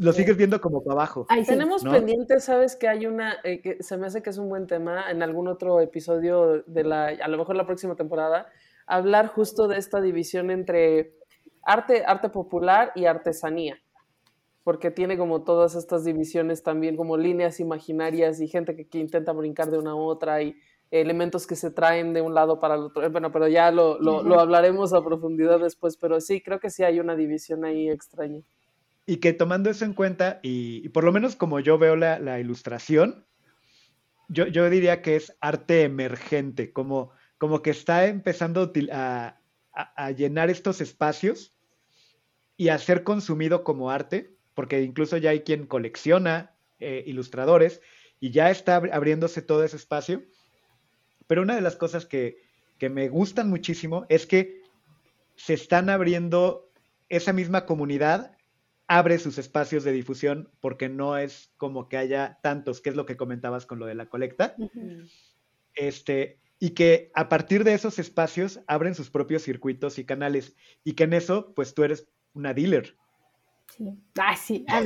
lo, sigues viendo como para abajo. Tenemos pendiente, sabes que hay una, eh, que se me hace que es un buen tema en algún otro episodio de la, a lo mejor la próxima temporada, hablar justo de esta división entre arte, arte popular y artesanía porque tiene como todas estas divisiones también, como líneas imaginarias y gente que, intenta brincar de una a otra y elementos que se traen de un lado para el otro. Bueno, pero ya lo, lo, hablaremos a profundidad después, pero sí, creo que sí hay una división ahí extraña. Y que tomando eso en cuenta, y, por lo menos como yo veo la, la ilustración, yo, yo, diría que es arte emergente, como, como que está empezando a, a, a llenar estos espacios y a ser consumido como arte porque incluso ya hay quien colecciona eh, ilustradores y ya está abriéndose todo ese espacio. Pero una de las cosas que, que me gustan muchísimo es que se están abriendo, esa misma comunidad abre sus espacios de difusión porque no es como que haya tantos, que es lo que comentabas con lo de la colecta. Este, y que a partir de esos espacios abren sus propios circuitos y canales y que en eso pues tú eres una dealer, Sí. Ah, sí, ah,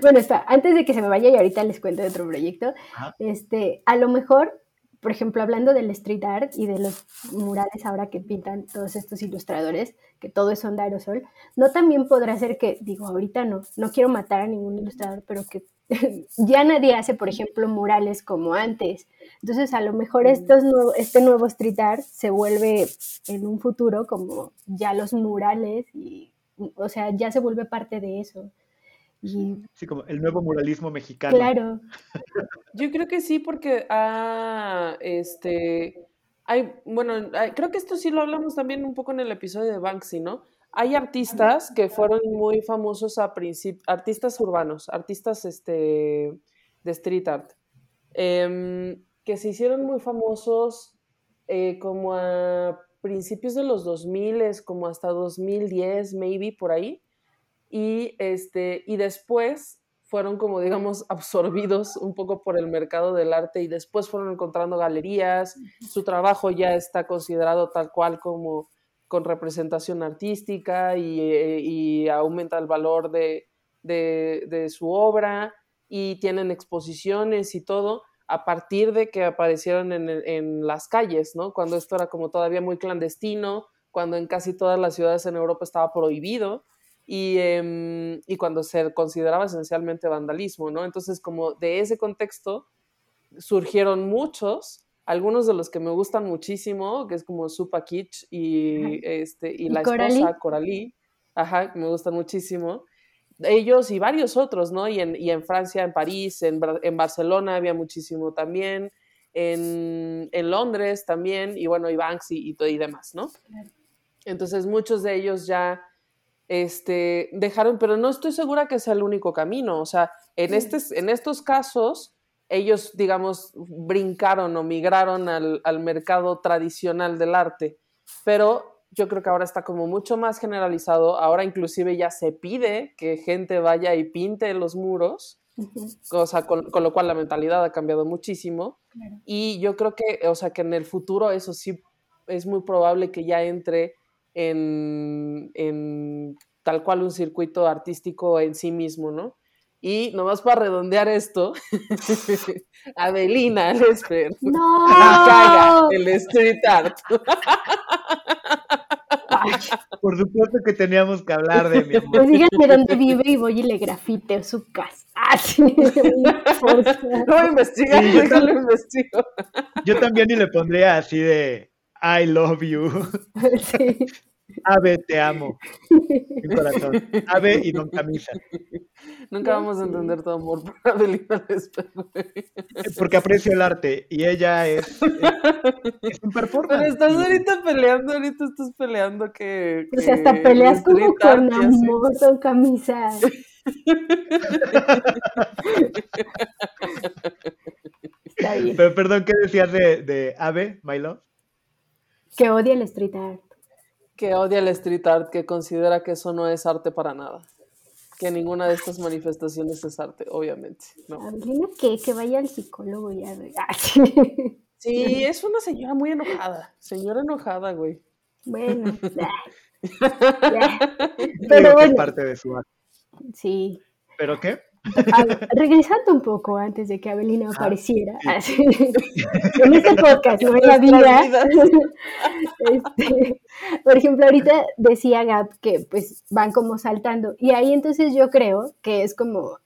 bueno, está, antes de que se me vaya y ahorita les cuento de otro proyecto, este, a lo mejor, por ejemplo, hablando del street art y de los murales ahora que pintan todos estos ilustradores, que todo es onda aerosol, no también podrá ser que, digo, ahorita no, no quiero matar a ningún ilustrador, pero que ya nadie hace, por ejemplo, murales como antes. Entonces, a lo mejor mm. estos este nuevo street art se vuelve en un futuro como ya los murales y o sea, ya se vuelve parte de eso. Y... Sí, como el nuevo muralismo mexicano. Claro. Yo creo que sí, porque ah, este, hay, bueno, creo que esto sí lo hablamos también un poco en el episodio de Banksy, ¿no? Hay artistas que fueron muy famosos a principios, artistas urbanos, artistas este, de street art, em, que se hicieron muy famosos eh, como a principios de los 2000, como hasta 2010, maybe por ahí. Y, este, y después fueron como, digamos, absorbidos un poco por el mercado del arte y después fueron encontrando galerías. Su trabajo ya está considerado tal cual como con representación artística y, eh, y aumenta el valor de, de, de su obra y tienen exposiciones y todo a partir de que aparecieron en, las calles, ¿no? Cuando esto era como todavía muy clandestino, cuando en casi todas las ciudades en Europa estaba prohibido y, em, y cuando se consideraba esencialmente vandalismo, ¿no? Entonces, como de ese contexto surgieron muchos, algunos de los que me gustan muchísimo, que es como Supa Kitsch y, este, y, la esposa Coralie, ajá, me gustan muchísimo ellos y varios otros, ¿no? Y en, y en Francia, en París, en, en, Barcelona había muchísimo también, en, en, Londres también, y bueno, y Banks y, y, demás, ¿no? Entonces muchos de ellos ya este, dejaron, pero no estoy segura que sea el único camino, o sea, en, este, en estos casos ellos, digamos, brincaron o migraron al, al mercado tradicional del arte, pero yo creo que ahora está como mucho más generalizado. Ahora inclusive ya se pide que gente vaya y pinte los muros, cosa con, lo cual la mentalidad ha cambiado muchísimo. Y yo creo que, o sea, que en el futuro eso sí es muy probable que ya entre en, en tal cual un circuito artístico en sí mismo, ¿no? Y nomás para redondear esto, Avelina Lesper ¡No! caga el street art. Ay, Por supuesto que teníamos que hablar de mi amor. pues díganme dónde vive y voy y le grafiteo su casa. Ah, sí. No investiga, Sí, yo déjalo también. investigo. Yo también y le pondría así de I love you. Sí. Ave, te amo. Mi corazón. Ave y don camisa. Nunca vamos a entender tu amor por Avelina Lesper. güey. Porque aprecio el arte y ella es, es, es un Pero performance. estás Y- ahorita peleando, ahorita estás peleando que. O sea, que hasta peleas el como con amor, con camisa. Está bien. Pero perdón, ¿qué decías de, de Ave, my love? Que odia el street art. Que odia el street art, que considera que eso no es arte para nada. Que ninguna de estas manifestaciones es arte, obviamente. No. ¿qué? Que vaya al psicólogo ya. de- Ah, sí. Sí, es una señora muy enojada. Señora enojada, güey. Bueno, Pero que bueno, es parte de su arte. sí. ¿Pero qué? Ver, regresando un poco antes de que Avelina Ah, apareciera, sí. así, en este podcast, no en la vida. Este, por ejemplo, ahorita decía Gab que pues van como saltando y ahí entonces yo creo que es como,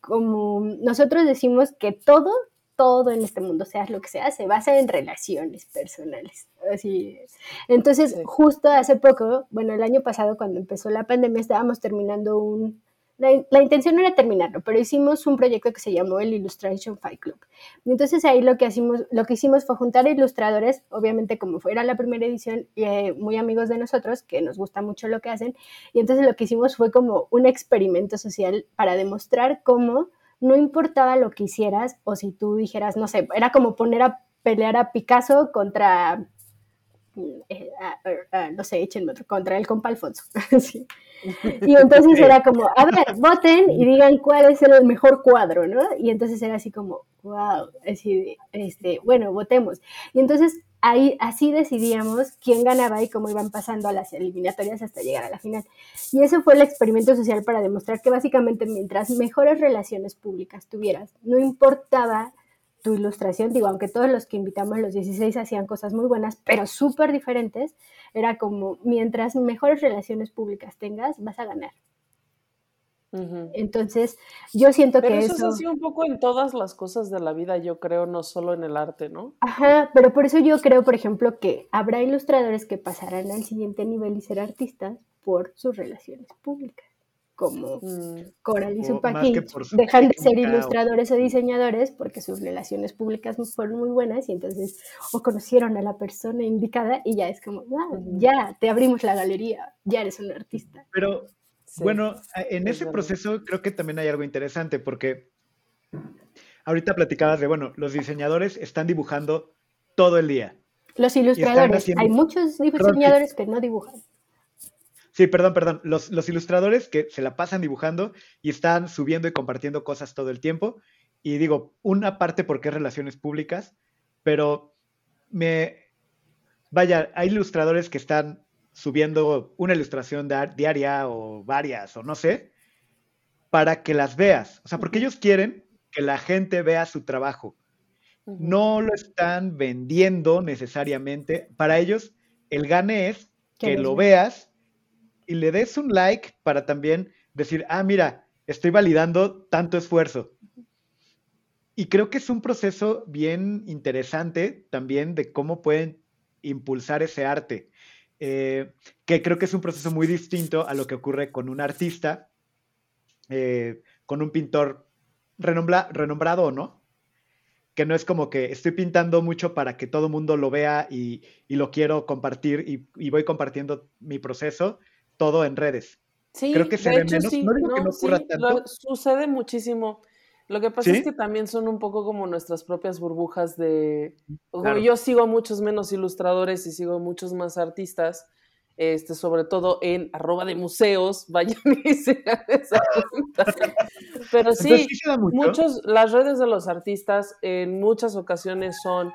como nosotros decimos que todo, todo en este mundo, sea lo que sea, se basa en relaciones personales. Así es. Entonces, Sí. justo hace poco, bueno, el año pasado cuando empezó la pandemia estábamos terminando un... La, intención era terminarlo, pero hicimos un proyecto que se llamó el Illustration Fight Club. Y entonces ahí lo que, hacimos, lo que hicimos fue juntar ilustradores, obviamente como fuera la primera edición, eh, muy amigos de nosotros, que nos gusta mucho lo que hacen, y entonces lo que hicimos fue como un experimento social para demostrar cómo no importaba lo que hicieras, o si tú dijeras, no sé, era como poner a pelear a Picasso contra, eh, a- a- a- no sé, échenme otro, contra el compa Alfonso. Sí. Y entonces era como, a ver, voten y digan cuál es el mejor cuadro, ¿no? Y entonces era así como, wow, así, este, bueno, votemos. Y entonces ahí así decidíamos quién ganaba y cómo iban pasando a las eliminatorias hasta llegar a la final. Y ese fue el experimento social para demostrar que básicamente mientras mejores relaciones públicas tuvieras, no importaba ilustración, digo, aunque todos los que invitamos los 16 hacían cosas muy buenas, pero súper diferentes, era como, mientras mejores relaciones públicas tengas, vas a ganar. Entonces, yo siento Pero que eso eso... es así un poco en todas las cosas de la vida, yo creo, no solo en el arte, ¿no? Ajá, pero por eso yo creo, por ejemplo, que habrá ilustradores que pasarán al siguiente nivel y ser artistas por sus relaciones públicas, como Mm, Coral y su Paquín dejan de ser ilustradores o diseñadores porque sus relaciones públicas fueron muy buenas y entonces o conocieron a la persona indicada y ya es como, wow, Ujú. ya te abrimos la galería, ya eres un artista. Pero sí. bueno, en es ese verdad. proceso creo que también hay algo interesante porque ahorita platicabas de, bueno, los diseñadores están dibujando todo el día. Los ilustradores, haciendo- hay muchos diseñadores que no dibujan. Sí, perdón, perdón. Los, los ilustradores que se la pasan dibujando y están subiendo y compartiendo cosas todo el tiempo. Y digo, una parte porque es relaciones públicas, pero me... Vaya, hay ilustradores que están subiendo una ilustración diaria o varias o no sé, para que las veas. O sea, porque ellos quieren que la gente vea su trabajo. No lo están vendiendo necesariamente. Para ellos, el gane es Que lo veas y le des un like para también decir, ah, mira, estoy validando tanto esfuerzo. Y creo que es un proceso bien interesante también de cómo pueden impulsar ese arte, eh, que creo que es un proceso muy distinto a lo que ocurre con un artista, eh, con un pintor renombra- renombrado o no, que no es como que estoy pintando mucho para que todo el mundo lo vea y, y lo quiero compartir y, y voy compartiendo mi proceso, todo en redes. Sí, Creo que se de ve hecho, menos. sí, No digo que no ocurra sí, tanto. lo- sucede muchísimo. Lo que pasa ¿Sí? es que también son un poco como nuestras propias burbujas de... Claro. yo sigo a muchos menos ilustradores y sigo a muchos más artistas, este, sobre todo en arroba de museos, vayan y sigan esa. Pero Entonces, sí, sí muchos, las redes de los artistas en muchas ocasiones son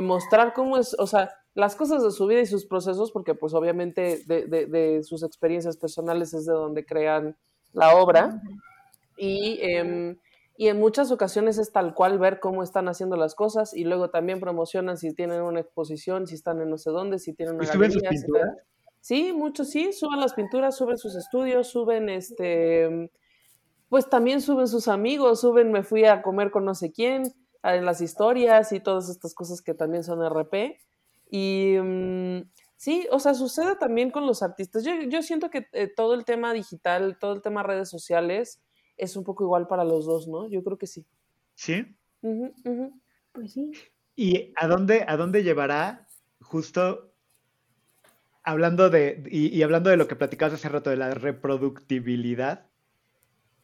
mostrar cómo es, o sea, las cosas de su vida y sus procesos, porque pues obviamente de, de- de sus experiencias personales es de donde crean la obra. Y, em, y en muchas ocasiones es tal cual ver cómo están haciendo las cosas y luego también promocionan si tienen una exposición, si están en no sé dónde, si tienen una ¿Y suben sus galería, si pinturas? Sí, muchos sí, suben las pinturas, suben sus estudios, suben este, pues también suben sus amigos, suben me fui a comer con no sé quién, en las historias y todas estas cosas que también son RP. Y mm, sí, o sea, sucede también con los artistas. Yo, yo siento que eh, todo el tema digital, todo el tema redes sociales es un poco igual para los dos, ¿no? Yo creo que sí. ¿Sí? Ujú. Pues sí. ¿Y a dónde, a dónde llevará justo hablando de, y, y hablando de lo que platicabas hace rato, de la reproductibilidad,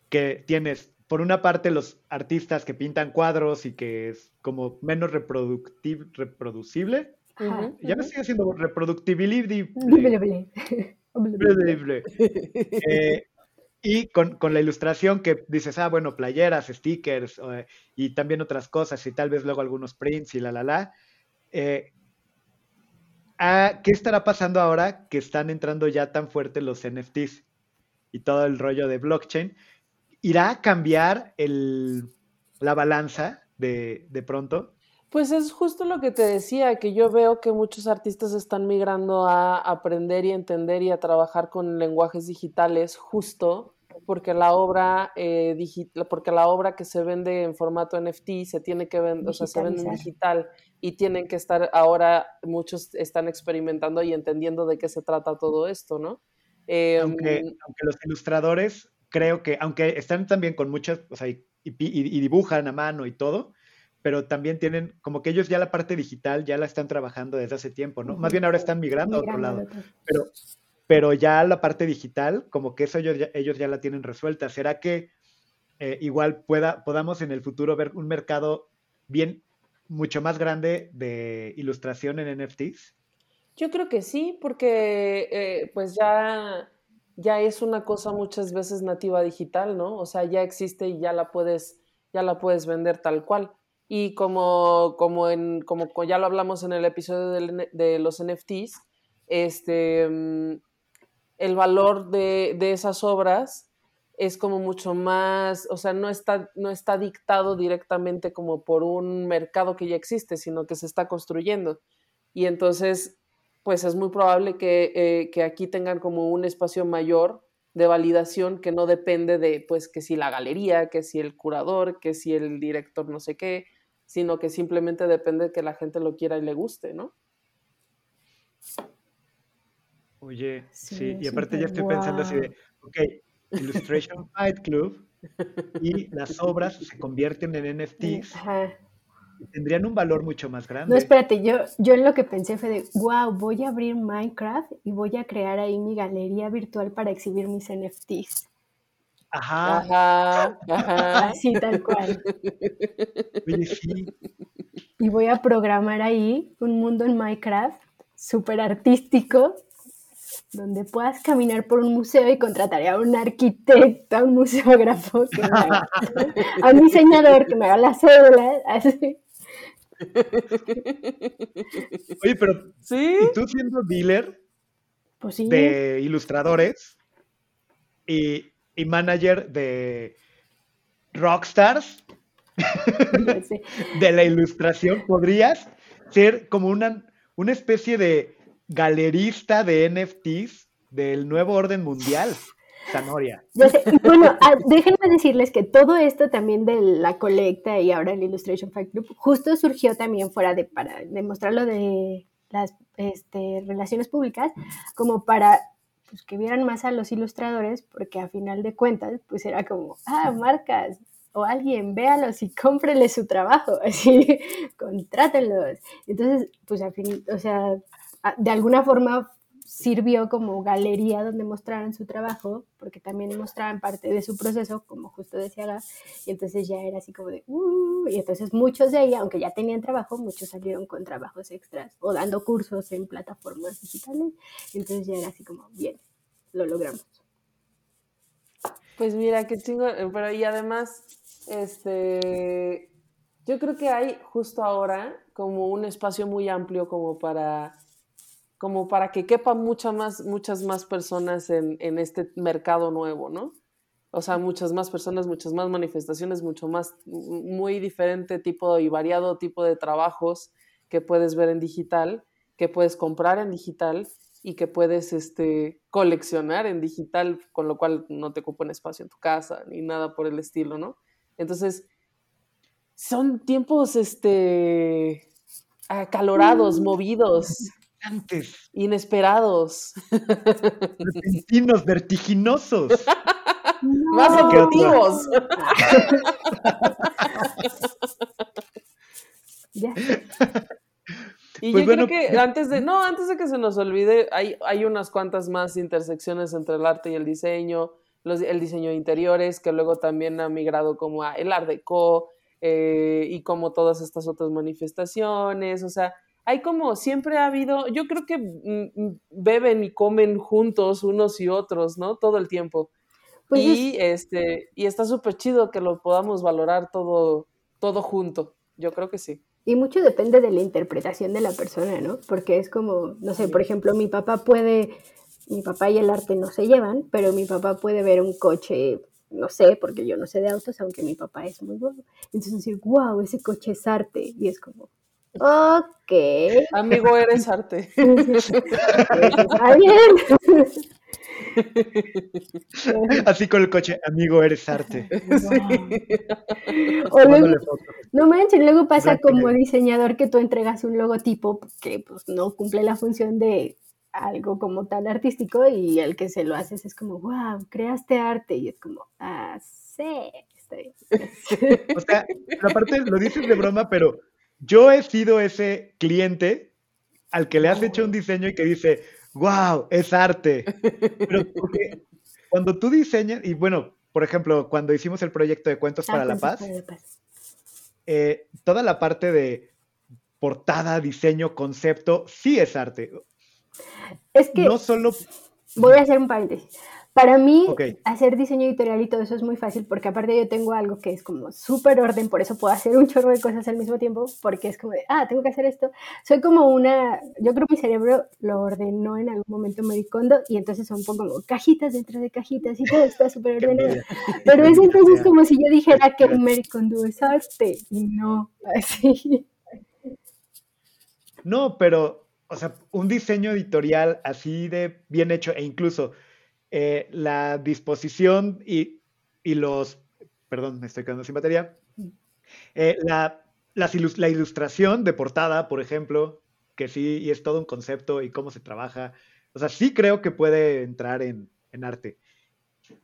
que tienes, por una parte, los artistas que pintan cuadros y que es como menos reproducible. Ya me estoy haciendo reproductibility. Eh, y con, con la ilustración que dices, ah, bueno, playeras, stickers eh, y también otras cosas y tal vez luego algunos prints y la, la, la. Eh, ah, ¿Qué estará pasando ahora que están entrando ya tan fuerte los NFTs y todo el rollo de blockchain? ¿Irá a cambiar el, la balanza de, de pronto? Pues es justo lo que te decía, que yo veo que muchos artistas están migrando a aprender y entender y a trabajar con lenguajes digitales justo porque la obra eh, digi- porque la obra que se vende en formato NFT se tiene que vender, o sea, se vende en digital y tienen que estar ahora muchos están experimentando y entendiendo de qué se trata todo esto, ¿no? Em, aunque, aunque los ilustradores creo que, aunque están también con muchas, o sea, y, y- y dibujan a mano y todo, pero también tienen, como que ellos ya la parte digital ya la están trabajando desde hace tiempo, ¿no? Más bien ahora están migrando a otro lado, pero, pero ya la parte digital, como que eso ellos ya, ellos ya la tienen resuelta. ¿Será que eh, igual pueda, podamos en el futuro ver un mercado bien, mucho más grande de ilustración en NFTs? Yo creo que sí, porque eh, pues ya, ya es una cosa muchas veces nativa digital, ¿no? O sea, ya existe y ya la puedes, ya la puedes vender tal cual. Y como, como, en, como co- ya lo hablamos en el episodio del N- de los NFTs, este, mm, el valor de, de esas obras es como mucho más, o sea, no está, no está dictado directamente como por un mercado que ya existe, sino que se está construyendo. Y entonces, pues es muy probable que, eh, que aquí tengan como un espacio mayor de validación que no depende de, pues, que si la galería, que si el curador, que si el director no sé qué, sino que simplemente depende de que la gente lo quiera y le guste, ¿no? Oye, sí, Sí, y aparte ya estoy pensando así de, ok, Illustration Fight Club y las obras se convierten en NFTs Ajá. y tendrían un valor mucho más No, grande. espérate, yo, yo en lo que pensé fue de, wow, voy a abrir Minecraft y voy a crear ahí mi galería virtual para exhibir mis NFTs. Ajá, Ajá, ajá. Así tal cual. oye, sí, Y voy a programar ahí un mundo en Minecraft súper artístico donde puedas caminar por un museo y contrataré a un arquitecto, a un museógrafo, que me haga- a un diseñador que me haga las células, así. oye, pero Sí, ¿y tú siendo dealer Pues sí, de ilustradores y, y manager de rockstars de la ilustración, podrías ser como una, una especie de galerista de NFTs del nuevo orden mundial, Sanoria. Ya sé, y bueno, ah, déjenme decirles que todo esto también de la colecta y ahora el Illustration Fact Group justo surgió también fuera de para demostrar lo de las este, relaciones públicas, como para pues, que vieran más a los ilustradores, porque a final de cuentas, pues era como, ah, marcas o alguien, véalos y cómprenle su trabajo, así, contrátenlos. Entonces, pues al fin, o sea, a- de alguna forma sirvió como galería donde mostraran su trabajo, porque también mostraban parte de su proceso, como justo decía y entonces ya era así como de, "Uh", y entonces muchos de ahí, aunque ya tenían trabajo, muchos salieron con trabajos extras o dando cursos en plataformas digitales, entonces ya era así como, bien, lo logramos. Pues mira, qué chingo, eh, pero y además, este, yo creo que hay justo ahora como un espacio muy amplio como para, como para que quepan muchas más, muchas más personas en, en este mercado nuevo, ¿no? O sea, muchas más personas, muchas más manifestaciones, mucho más, muy diferente tipo y variado tipo de trabajos que puedes ver en digital, que puedes comprar en digital y que puedes este, coleccionar en digital, con lo cual no te ocupa un espacio en tu casa ni nada por el estilo, ¿no? Entonces, son tiempos este, acalorados, mm. movidos, Antes. inesperados, repentinos, vertiginosos. Más efectivos. Ya. Y Pues yo bueno, creo que antes de, no, antes de que se nos olvide, hay, hay unas cuantas más intersecciones entre el arte y el diseño, los, el diseño de interiores, que luego también ha migrado como a el art deco eh, y como todas estas otras manifestaciones, o sea, hay como siempre ha habido, yo creo que mm, mm, beben y comen juntos unos y otros, ¿no? Todo el tiempo. Pues y este, y está súper chido que lo podamos valorar todo, todo junto. Yo creo que sí. Y mucho depende de la interpretación de la persona, ¿no? Porque es como, no sé, por ejemplo, mi papá puede, mi papá y el arte no se llevan, pero mi papá puede ver un coche, no sé, porque yo no sé de autos, aunque mi papá es muy bueno. Entonces decir, wow, ese coche es arte. Y es como, ok. Amigo, eres arte. Está bien. Así con el coche, amigo, eres arte. O luego, no manches, luego pasa como diseñador que tú entregas un logotipo que pues no cumple la función de algo como tan artístico y el que se lo haces es como, wow, creaste arte y es como, ah, sí, está bien. O sea, aparte lo dices de broma, pero yo he sido ese cliente al que le has hecho un diseño y que dice, wow, es arte. Pero porque cuando tú diseñas, y bueno, por ejemplo, cuando hicimos el proyecto de Cuentos para Ah, la Cuentos Paz, para la Paz. eh, toda la parte de portada, diseño, concepto, sí es arte. Es que No solo... voy a hacer un paréntesis. Para mí, hacer diseño editorial y todo eso es muy fácil porque aparte yo tengo algo que es como súper orden, por eso puedo hacer un chorro de cosas al mismo tiempo, porque es como de, ah, tengo que hacer esto. Soy como una, yo creo que mi cerebro lo ordenó en algún momento Maricondo y entonces son como cajitas dentro de cajitas y todo está súper ordenado. Pero es entonces como si yo dijera que Maricondo es arte y no, así. No, pero, o sea, un diseño editorial así de bien hecho e incluso eh, la disposición y, y los, perdón, me estoy quedando sin batería, Eh, la, las ilus- la ilustración de portada, por ejemplo, que sí, y es todo un concepto y cómo se trabaja, o sea, sí creo que puede entrar en, en arte.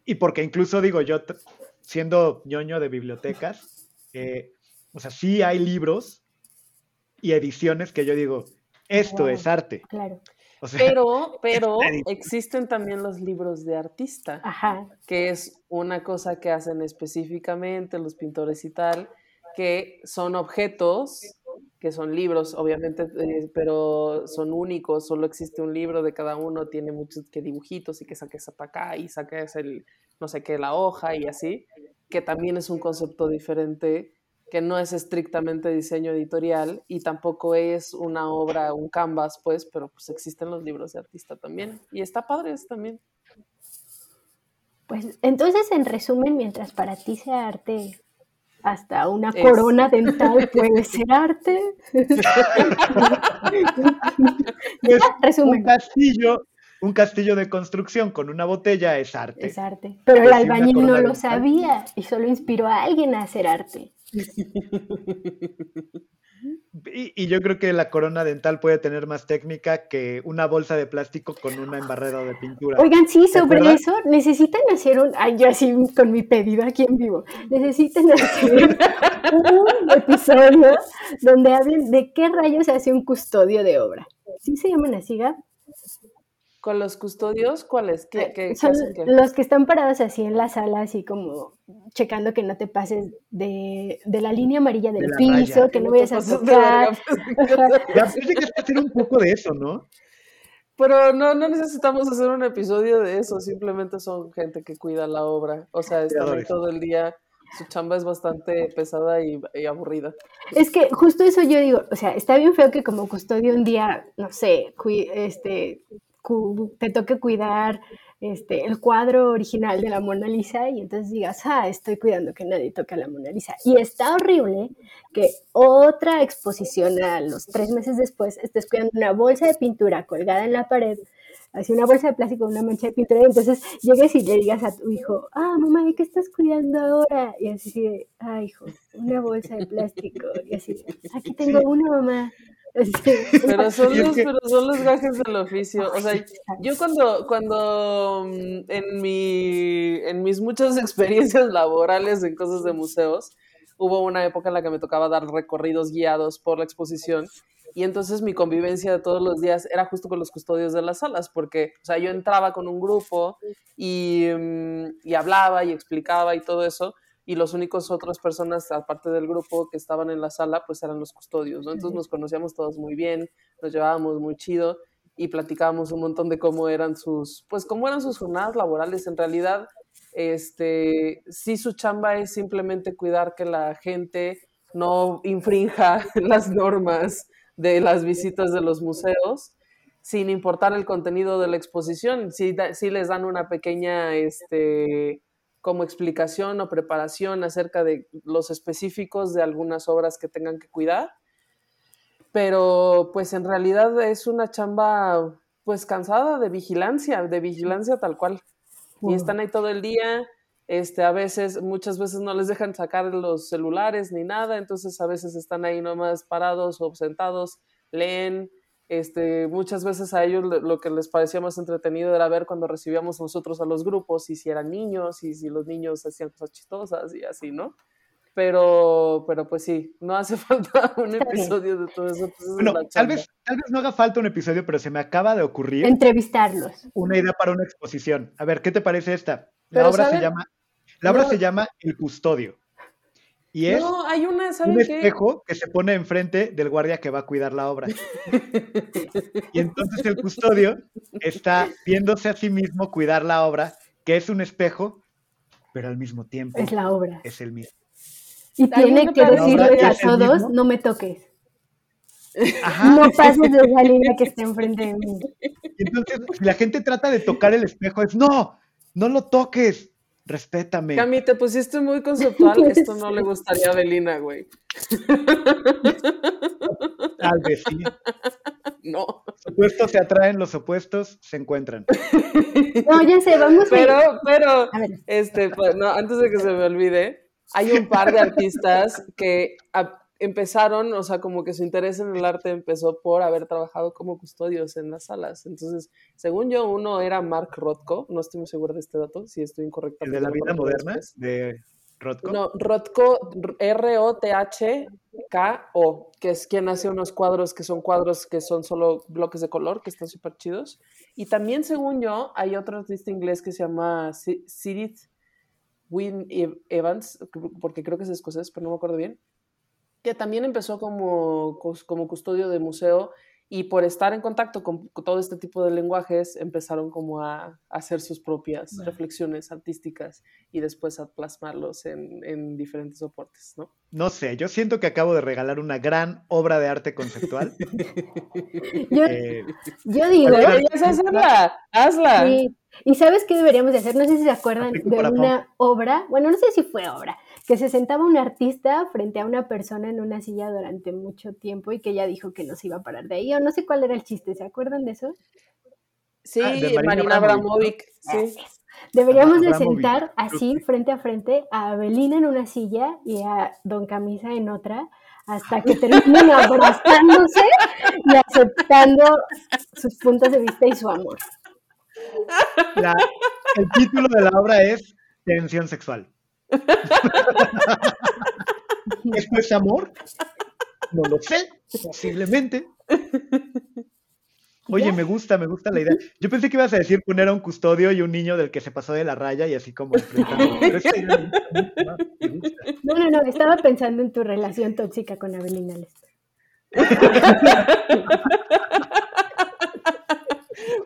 Y porque incluso digo, yo siendo ñoño de bibliotecas, eh, o sea, sí hay libros y ediciones que yo digo, esto Wow. es arte. Claro. O sea, Pero, pero existen también los libros de artista, Ajá. que es una cosa que hacen específicamente los pintores y tal, que son objetos, que son libros, obviamente, eh, pero son únicos, solo existe un libro de cada uno, tiene muchos que dibujitos y que saques para acá y saques el, no sé qué, la hoja y así, que también es un concepto diferente, que no es estrictamente diseño editorial y tampoco es una obra, un canvas, pues, pero pues existen los libros de artista también. Y está padre eso también. Pues entonces, en resumen, mientras para ti sea arte, hasta una Es- corona dental puede ser arte. Ya, un resumen, castillo, un castillo de construcción con una botella es arte. es arte. Pero el albañil no lo sabía y solo inspiró a alguien a hacer arte. Y, y yo creo que la corona dental puede tener más técnica que una bolsa de plástico con una embarrada de pintura. Oigan, sí, ¿Te sobre eso necesitan hacer un. Ay, yo así con mi pedido aquí en vivo. Necesitan hacer un episodio donde hablen de qué rayos hace un custodio de obra. ¿Sí se llaman así, Gab? Con los custodios, ¿cuáles? ¿Qué, qué- qué Eh, Son qué? los que están parados así en la sala, así como checando que no te pases de, de la línea amarilla del piso, raya. que no vayas a tocar. pues. Ya llegaste a hacer un poco de eso, ¿no? Pero no, no necesitamos hacer un episodio de eso, simplemente son gente que cuida la obra. O sea, están todo el día, su chamba es bastante pesada y, y aburrida. Es que justo eso yo digo, o sea, está bien feo que como custodio un día, no sé, este, te toque cuidar este, el cuadro original de la Mona Lisa y entonces digas, ah, estoy cuidando que nadie toque a la Mona Lisa. Y está horrible que otra exposición a los tres meses después estés cuidando una bolsa de pintura colgada en la pared, así una bolsa de plástico, una mancha de pintura, y entonces llegues y le digas a tu hijo, ah, mamá, ¿y qué estás cuidando ahora? Y así de, ah, hijo, una bolsa de plástico, y así, aquí tengo una mamá. Pero son, los, pero son los gajes del oficio. O sea, yo cuando, cuando mm, en, mi, en mis muchas experiencias laborales en cosas de museos, hubo una época en la que me tocaba dar recorridos guiados por la exposición y entonces mi convivencia de todos los días era justo con los custodios de las salas, porque, o sea, yo entraba con un grupo y, mm, y hablaba y explicaba y todo eso, y los únicos otras personas, aparte del grupo que estaban en la sala, pues eran los custodios, ¿no? Entonces nos conocíamos todos muy bien, nos llevábamos muy chido y platicábamos un montón de cómo eran sus, pues cómo eran sus jornadas laborales. En realidad, este, sí su chamba es simplemente cuidar que la gente no infrinja las normas de las visitas de los museos, sin importar el contenido de la exposición. Sí, sí les dan una pequeña, este, como explicación o preparación acerca de los específicos de algunas obras que tengan que cuidar. Pero pues en realidad es una chamba pues cansada de vigilancia, de vigilancia tal cual. Y están ahí todo el día, este, a veces, muchas veces no les dejan sacar los celulares ni nada, entonces a veces están ahí nomás parados o sentados, leen, este, muchas veces a ellos lo que les parecía más entretenido era ver cuando recibíamos nosotros a los grupos y si eran niños y si los niños hacían cosas chistosas y así, ¿no? Pero, pero pues sí, no hace falta un episodio de todo eso. Bueno, tal vez, tal vez no haga falta un episodio, pero se me acaba de ocurrir. Entrevistarlos. Una idea para una exposición. A ver, ¿qué te parece esta? La obra se llama, la obra se llama El Custodio. Y es no, hay una, un espejo que se pone enfrente del guardia que va a cuidar la obra. y entonces el custodio está viéndose a sí mismo cuidar la obra, que es un espejo, pero al mismo tiempo es la obra. Es el mismo. Y tiene que decirle a todos, no me toques. No pases de esa línea que está enfrente de mí. entonces, si la gente trata de tocar el espejo, es no, no lo toques Respétame. Cami, te pusiste muy conceptual. Esto no le gustaría a Belina, güey. Tal vez sí. No. Los opuestos se atraen, los opuestos se encuentran. No, ya sé, vamos pero, a... Pero, este, pues, no, antes de que se me olvide, hay un par de artistas que empezaron, o sea, como que su interés en el arte empezó por haber trabajado como custodios en las salas. Entonces, según yo, uno era Mark Rothko, no estoy muy segura de este dato, si estoy incorrecta. ¿El de la vida moderna? ¿De Rothko? No, Rothko, R-O-T-H-K-O, que es quien hace unos cuadros que son cuadros que son solo bloques de color, que están súper chidos. Y también, según yo, hay otro artista inglés que se llama Sidith Wynne Evans, porque creo que es escocés, pero no me acuerdo bien que también empezó como, como custodio de museo y por estar en contacto con, todo este tipo de lenguajes empezaron como a, hacer sus propias reflexiones artísticas y después a plasmarlos en, en, diferentes soportes, ¿no? No sé, yo siento que acabo de regalar una gran obra de arte conceptual. yo, eh, yo, digo... hazla, hazla. Y sabes qué deberíamos de hacer, no sé si se acuerdan de una obra, bueno, no sé si fue obra, que se sentaba un artista frente a una persona en una silla durante mucho tiempo y que ella dijo que no se iba a parar de ahí, o no sé cuál era el chiste, ¿se acuerdan de eso? Sí, ah, Marina, Abramovic, sí. Deberíamos de sentar así, frente a frente, a Abelina en una silla y a Don Camisa en otra, hasta que terminen abrazándose y aceptando sus puntos de vista y su amor. el título de la obra es Tensión sexual. ¿Esto es amor? No lo sé, posiblemente. Oye, me gusta, me gusta la idea. Yo pensé que ibas a decir poner a un custodio y un niño del que se pasó de la raya y así como No, no, no, estaba pensando en tu relación tóxica con Abelina Lester.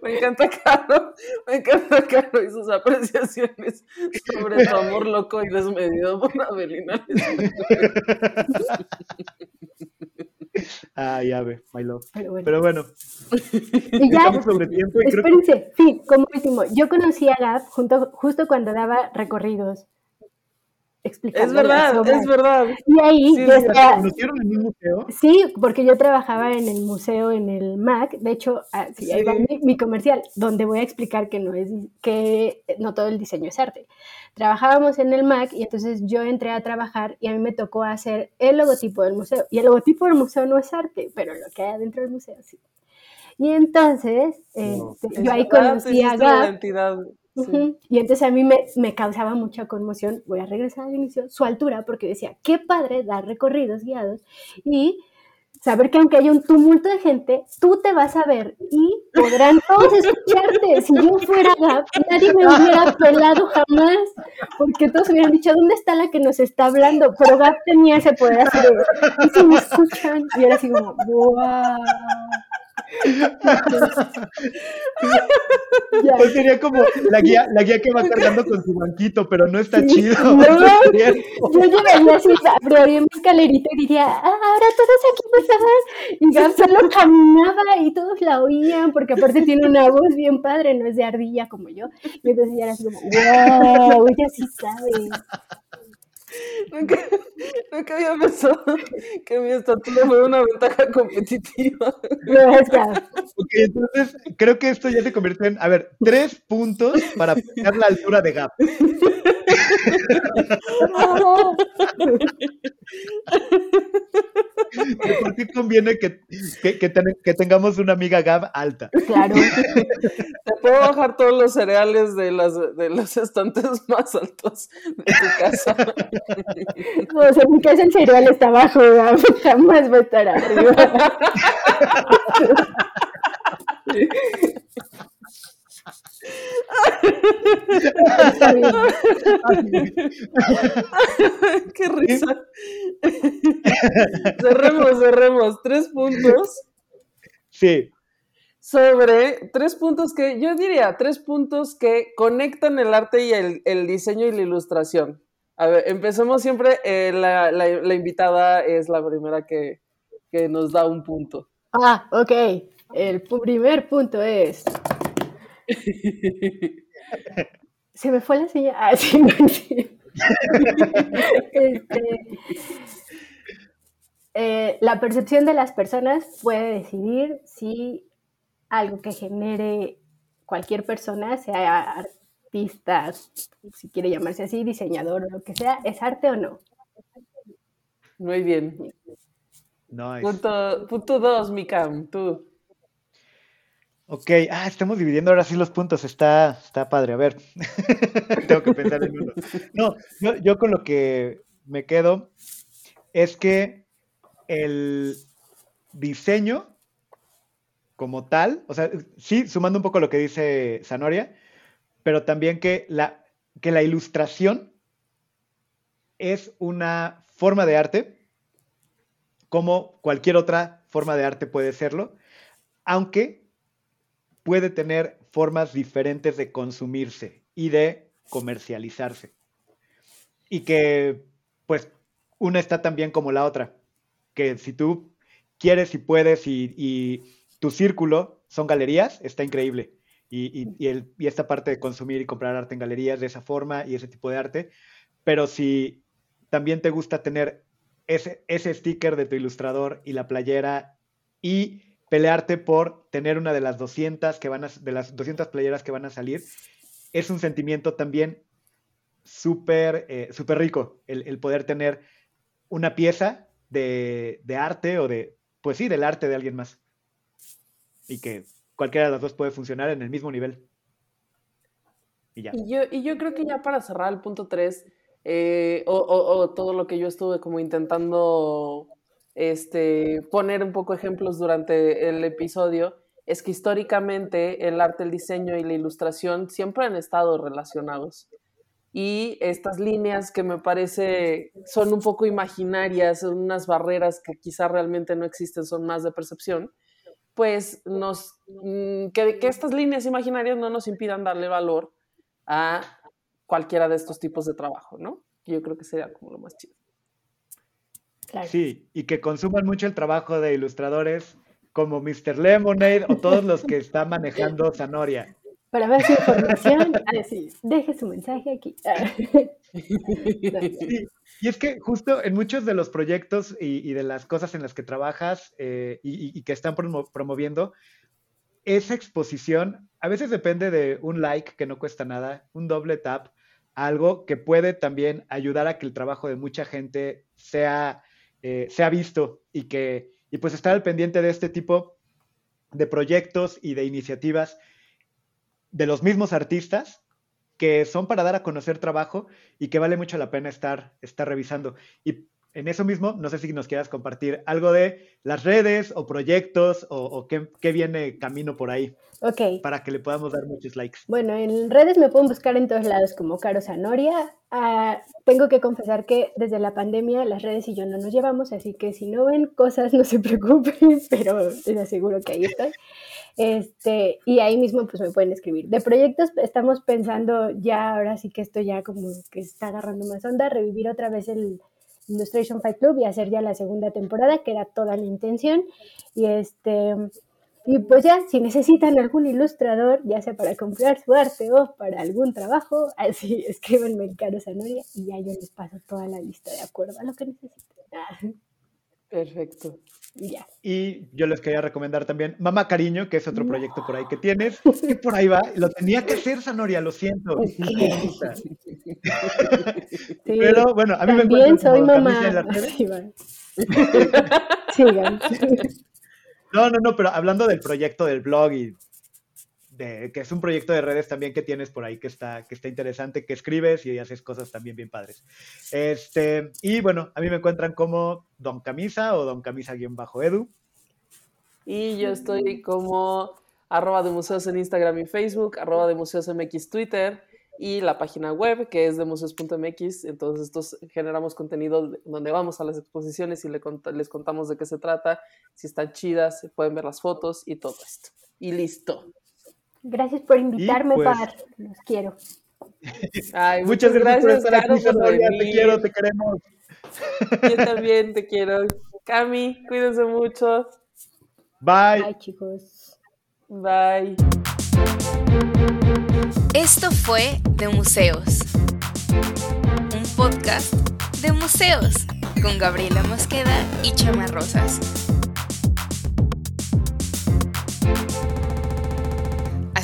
Me encanta Caro, me encanta Caro y sus apreciaciones sobre su amor loco y desmedido por Abelina. Ay, ave, my love. Pero bueno. Pero bueno, Y ya, estamos sobre tiempo y creo que espérense, sí, como último, yo conocí a Gab junto, justo cuando daba recorridos. Explicando Es verdad, es verdad. Y ahí Sí, yo es estaba- conocieron en un museo. Sí, porque yo trabajaba en el museo, en el MAC. De hecho, ah, sí, ahí va Sí. mi, mi comercial, donde voy a explicar que no es que no todo el diseño es arte. Trabajábamos en el MAC y entonces yo entré a trabajar y a mí me tocó hacer el logotipo del museo. Y el logotipo del museo no es arte, pero lo que hay adentro del museo sí. Y entonces, Wow. este, Es yo ahí conocí a hiciste Y entonces a mí me, causaba mucha conmoción, voy a regresar al inicio, su altura, porque decía, qué padre dar recorridos guiados y saber que aunque haya un tumulto de gente, tú te vas a ver y podrán todos escucharte. Si yo fuera Gab, nadie me hubiera pelado jamás, porque todos hubieran dicho, ¿dónde está la que nos está hablando? Pero Gab tenía ese poder así ¿y si me escuchan? Y era así como, wow. Pues sería como la guía, la guía que va cargando con su banquito, pero no está chido. No. Yo llegaría así, abriría mi escalerita y diría, ah, ahora todos aquí por favor. Y solo caminaba y todos la oían, porque aparte tiene una voz bien padre, no es de ardilla como yo. Y entonces ya era así como, wow, ella sí sabe. Nunca, nunca había pensado que mi estatura fue una ventaja competitiva. Ok, entonces creo que esto ya se convierte en, a ver, tres puntos para fijar la altura de Gap. ¿Por qué conviene que, que, que ten- que tengamos una amiga Gab alta? Claro. Te puedo bajar todos los cereales de, las, de los estantes más altos de tu casa. O sea, en mi casa el cereal está abajo, Gab. Jamás va a estar arriba. Qué risa. cerremos, cerremos. Tres puntos Sí, sobre tres puntos que yo diría tres puntos que conectan el arte y el, el diseño y la ilustración. A ver, empecemos siempre. eh, la, la- la invitada es la primera que, que nos da un punto. Ah, ok. El primer punto es. Se me fue la señal. Ah, sí, no, sí. Este, eh, la percepción de las personas puede decidir si algo que genere cualquier persona, sea artista, si quiere llamarse así, diseñador o lo que sea, es arte o no. Muy bien. no Punto, punto dos, Mikam, tú. Ok, ah, estamos dividiendo ahora sí los puntos, está, está padre, a ver, tengo que pensar en uno. No, yo, yo con lo que me quedo es que el diseño como tal, o sea, sí, sumando un poco lo que dice Sanoria, pero también que la, que la ilustración es una forma de arte, como cualquier otra forma de arte puede serlo, aunque puede tener formas diferentes de consumirse y de comercializarse. Y que, pues, una está tan bien como la otra. Que si tú quieres y puedes y, y tu círculo son galerías, está increíble. Y, y- y el- y esta parte de consumir y comprar arte en galerías de esa forma y ese tipo de arte. Pero si también te gusta tener ese, ese sticker de tu ilustrador y la playera y pelearte por tener una de las 200 que van a, de las 200 playeras que van a salir, es un sentimiento también súper eh, súper rico el, el poder tener una pieza de, de arte o de, pues sí, del arte de alguien más. Y que cualquiera de las dos puede funcionar en el mismo nivel. Y ya. Y yo, y yo creo que ya para cerrar el punto 3, o, o- o todo lo que yo estuve como intentando este, poner un poco ejemplos durante el episodio, es que históricamente el arte, el diseño y la ilustración siempre han estado relacionados. Y estas líneas que me parece son un poco imaginarias, son unas barreras que quizá realmente no existen, son más de percepción, pues nos, mm, que, que estas líneas imaginarias no nos impidan darle valor a cualquiera de estos tipos de trabajo, ¿no? Yo creo que sería como lo más chido. Sí, y que consuman mucho el trabajo de ilustradores como Mr. Lemonade o todos los que están manejando Zanoria. Para más información, deje su mensaje aquí. y es que justo en muchos de los proyectos y, de las cosas en las que trabajas eh, y, que están promoviendo, esa exposición a veces depende de un like que no cuesta nada, un doble tap, algo que puede también ayudar a que el trabajo de mucha gente sea, eh, sea visto y que y pues estar al pendiente de este tipo de proyectos y de iniciativas de los mismos artistas que son para dar a conocer trabajo y que vale mucho la pena estar, estar revisando. Y en eso mismo, no sé si nos quieras compartir algo de las redes o proyectos o, qué, viene camino por ahí. Ok. Para que le podamos dar muchos likes. Bueno, en redes me pueden buscar en todos lados como Caro Zanoria. Ah, tengo que confesar que desde la pandemia las redes y yo no nos llevamos, así que si no ven cosas no se preocupen, pero les aseguro que ahí estoy. Este, y ahí mismo pues me pueden escribir. De proyectos estamos pensando ya, ahora sí que esto ya como que está agarrando más onda, revivir otra vez el Illustration Fight Club y hacer ya la segunda temporada, que era toda la intención. Y este y pues ya, si necesitan algún ilustrador, ya sea para comprar su arte o para algún trabajo, así escríbanme en Caro Zanoria y ya yo les paso toda la lista de acuerdo a lo que necesiten. Perfecto. Ya. Y yo les quería recomendar también Mamá Cariño, que es otro proyecto por ahí que tienes, que por ahí va. Lo tenía que hacer, Zanoria, lo siento. Pero bueno, a mí me También soy mamá. Sigan. No, no, no, pero hablando del proyecto del blog y que es un proyecto de redes también que tienes por ahí que está, que está interesante, que escribes y haces cosas también bien padres. Este, y bueno, a mí me encuentran como Don Camisa o Don Camisa-Edu. Y yo estoy como arroba de museos en Instagram y Facebook, arroba de museos MX Twitter y la página web que es de museos.mx. Entonces, estos generamos contenido donde vamos a las exposiciones y les contamos de qué se trata, si están chidas, pueden ver las fotos y todo esto. Y listo. Gracias por invitarme, pues... Par. Los quiero. muchas, gracias, por estar aquí, Te quiero, te queremos. Yo también te quiero. Cami, cuídense mucho. Bye. Bye, chicos. Bye. Esto fue De Museos, un podcast de museos con Gabriela Mosqueda y Chama Rosas.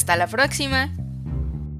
Hasta la próxima.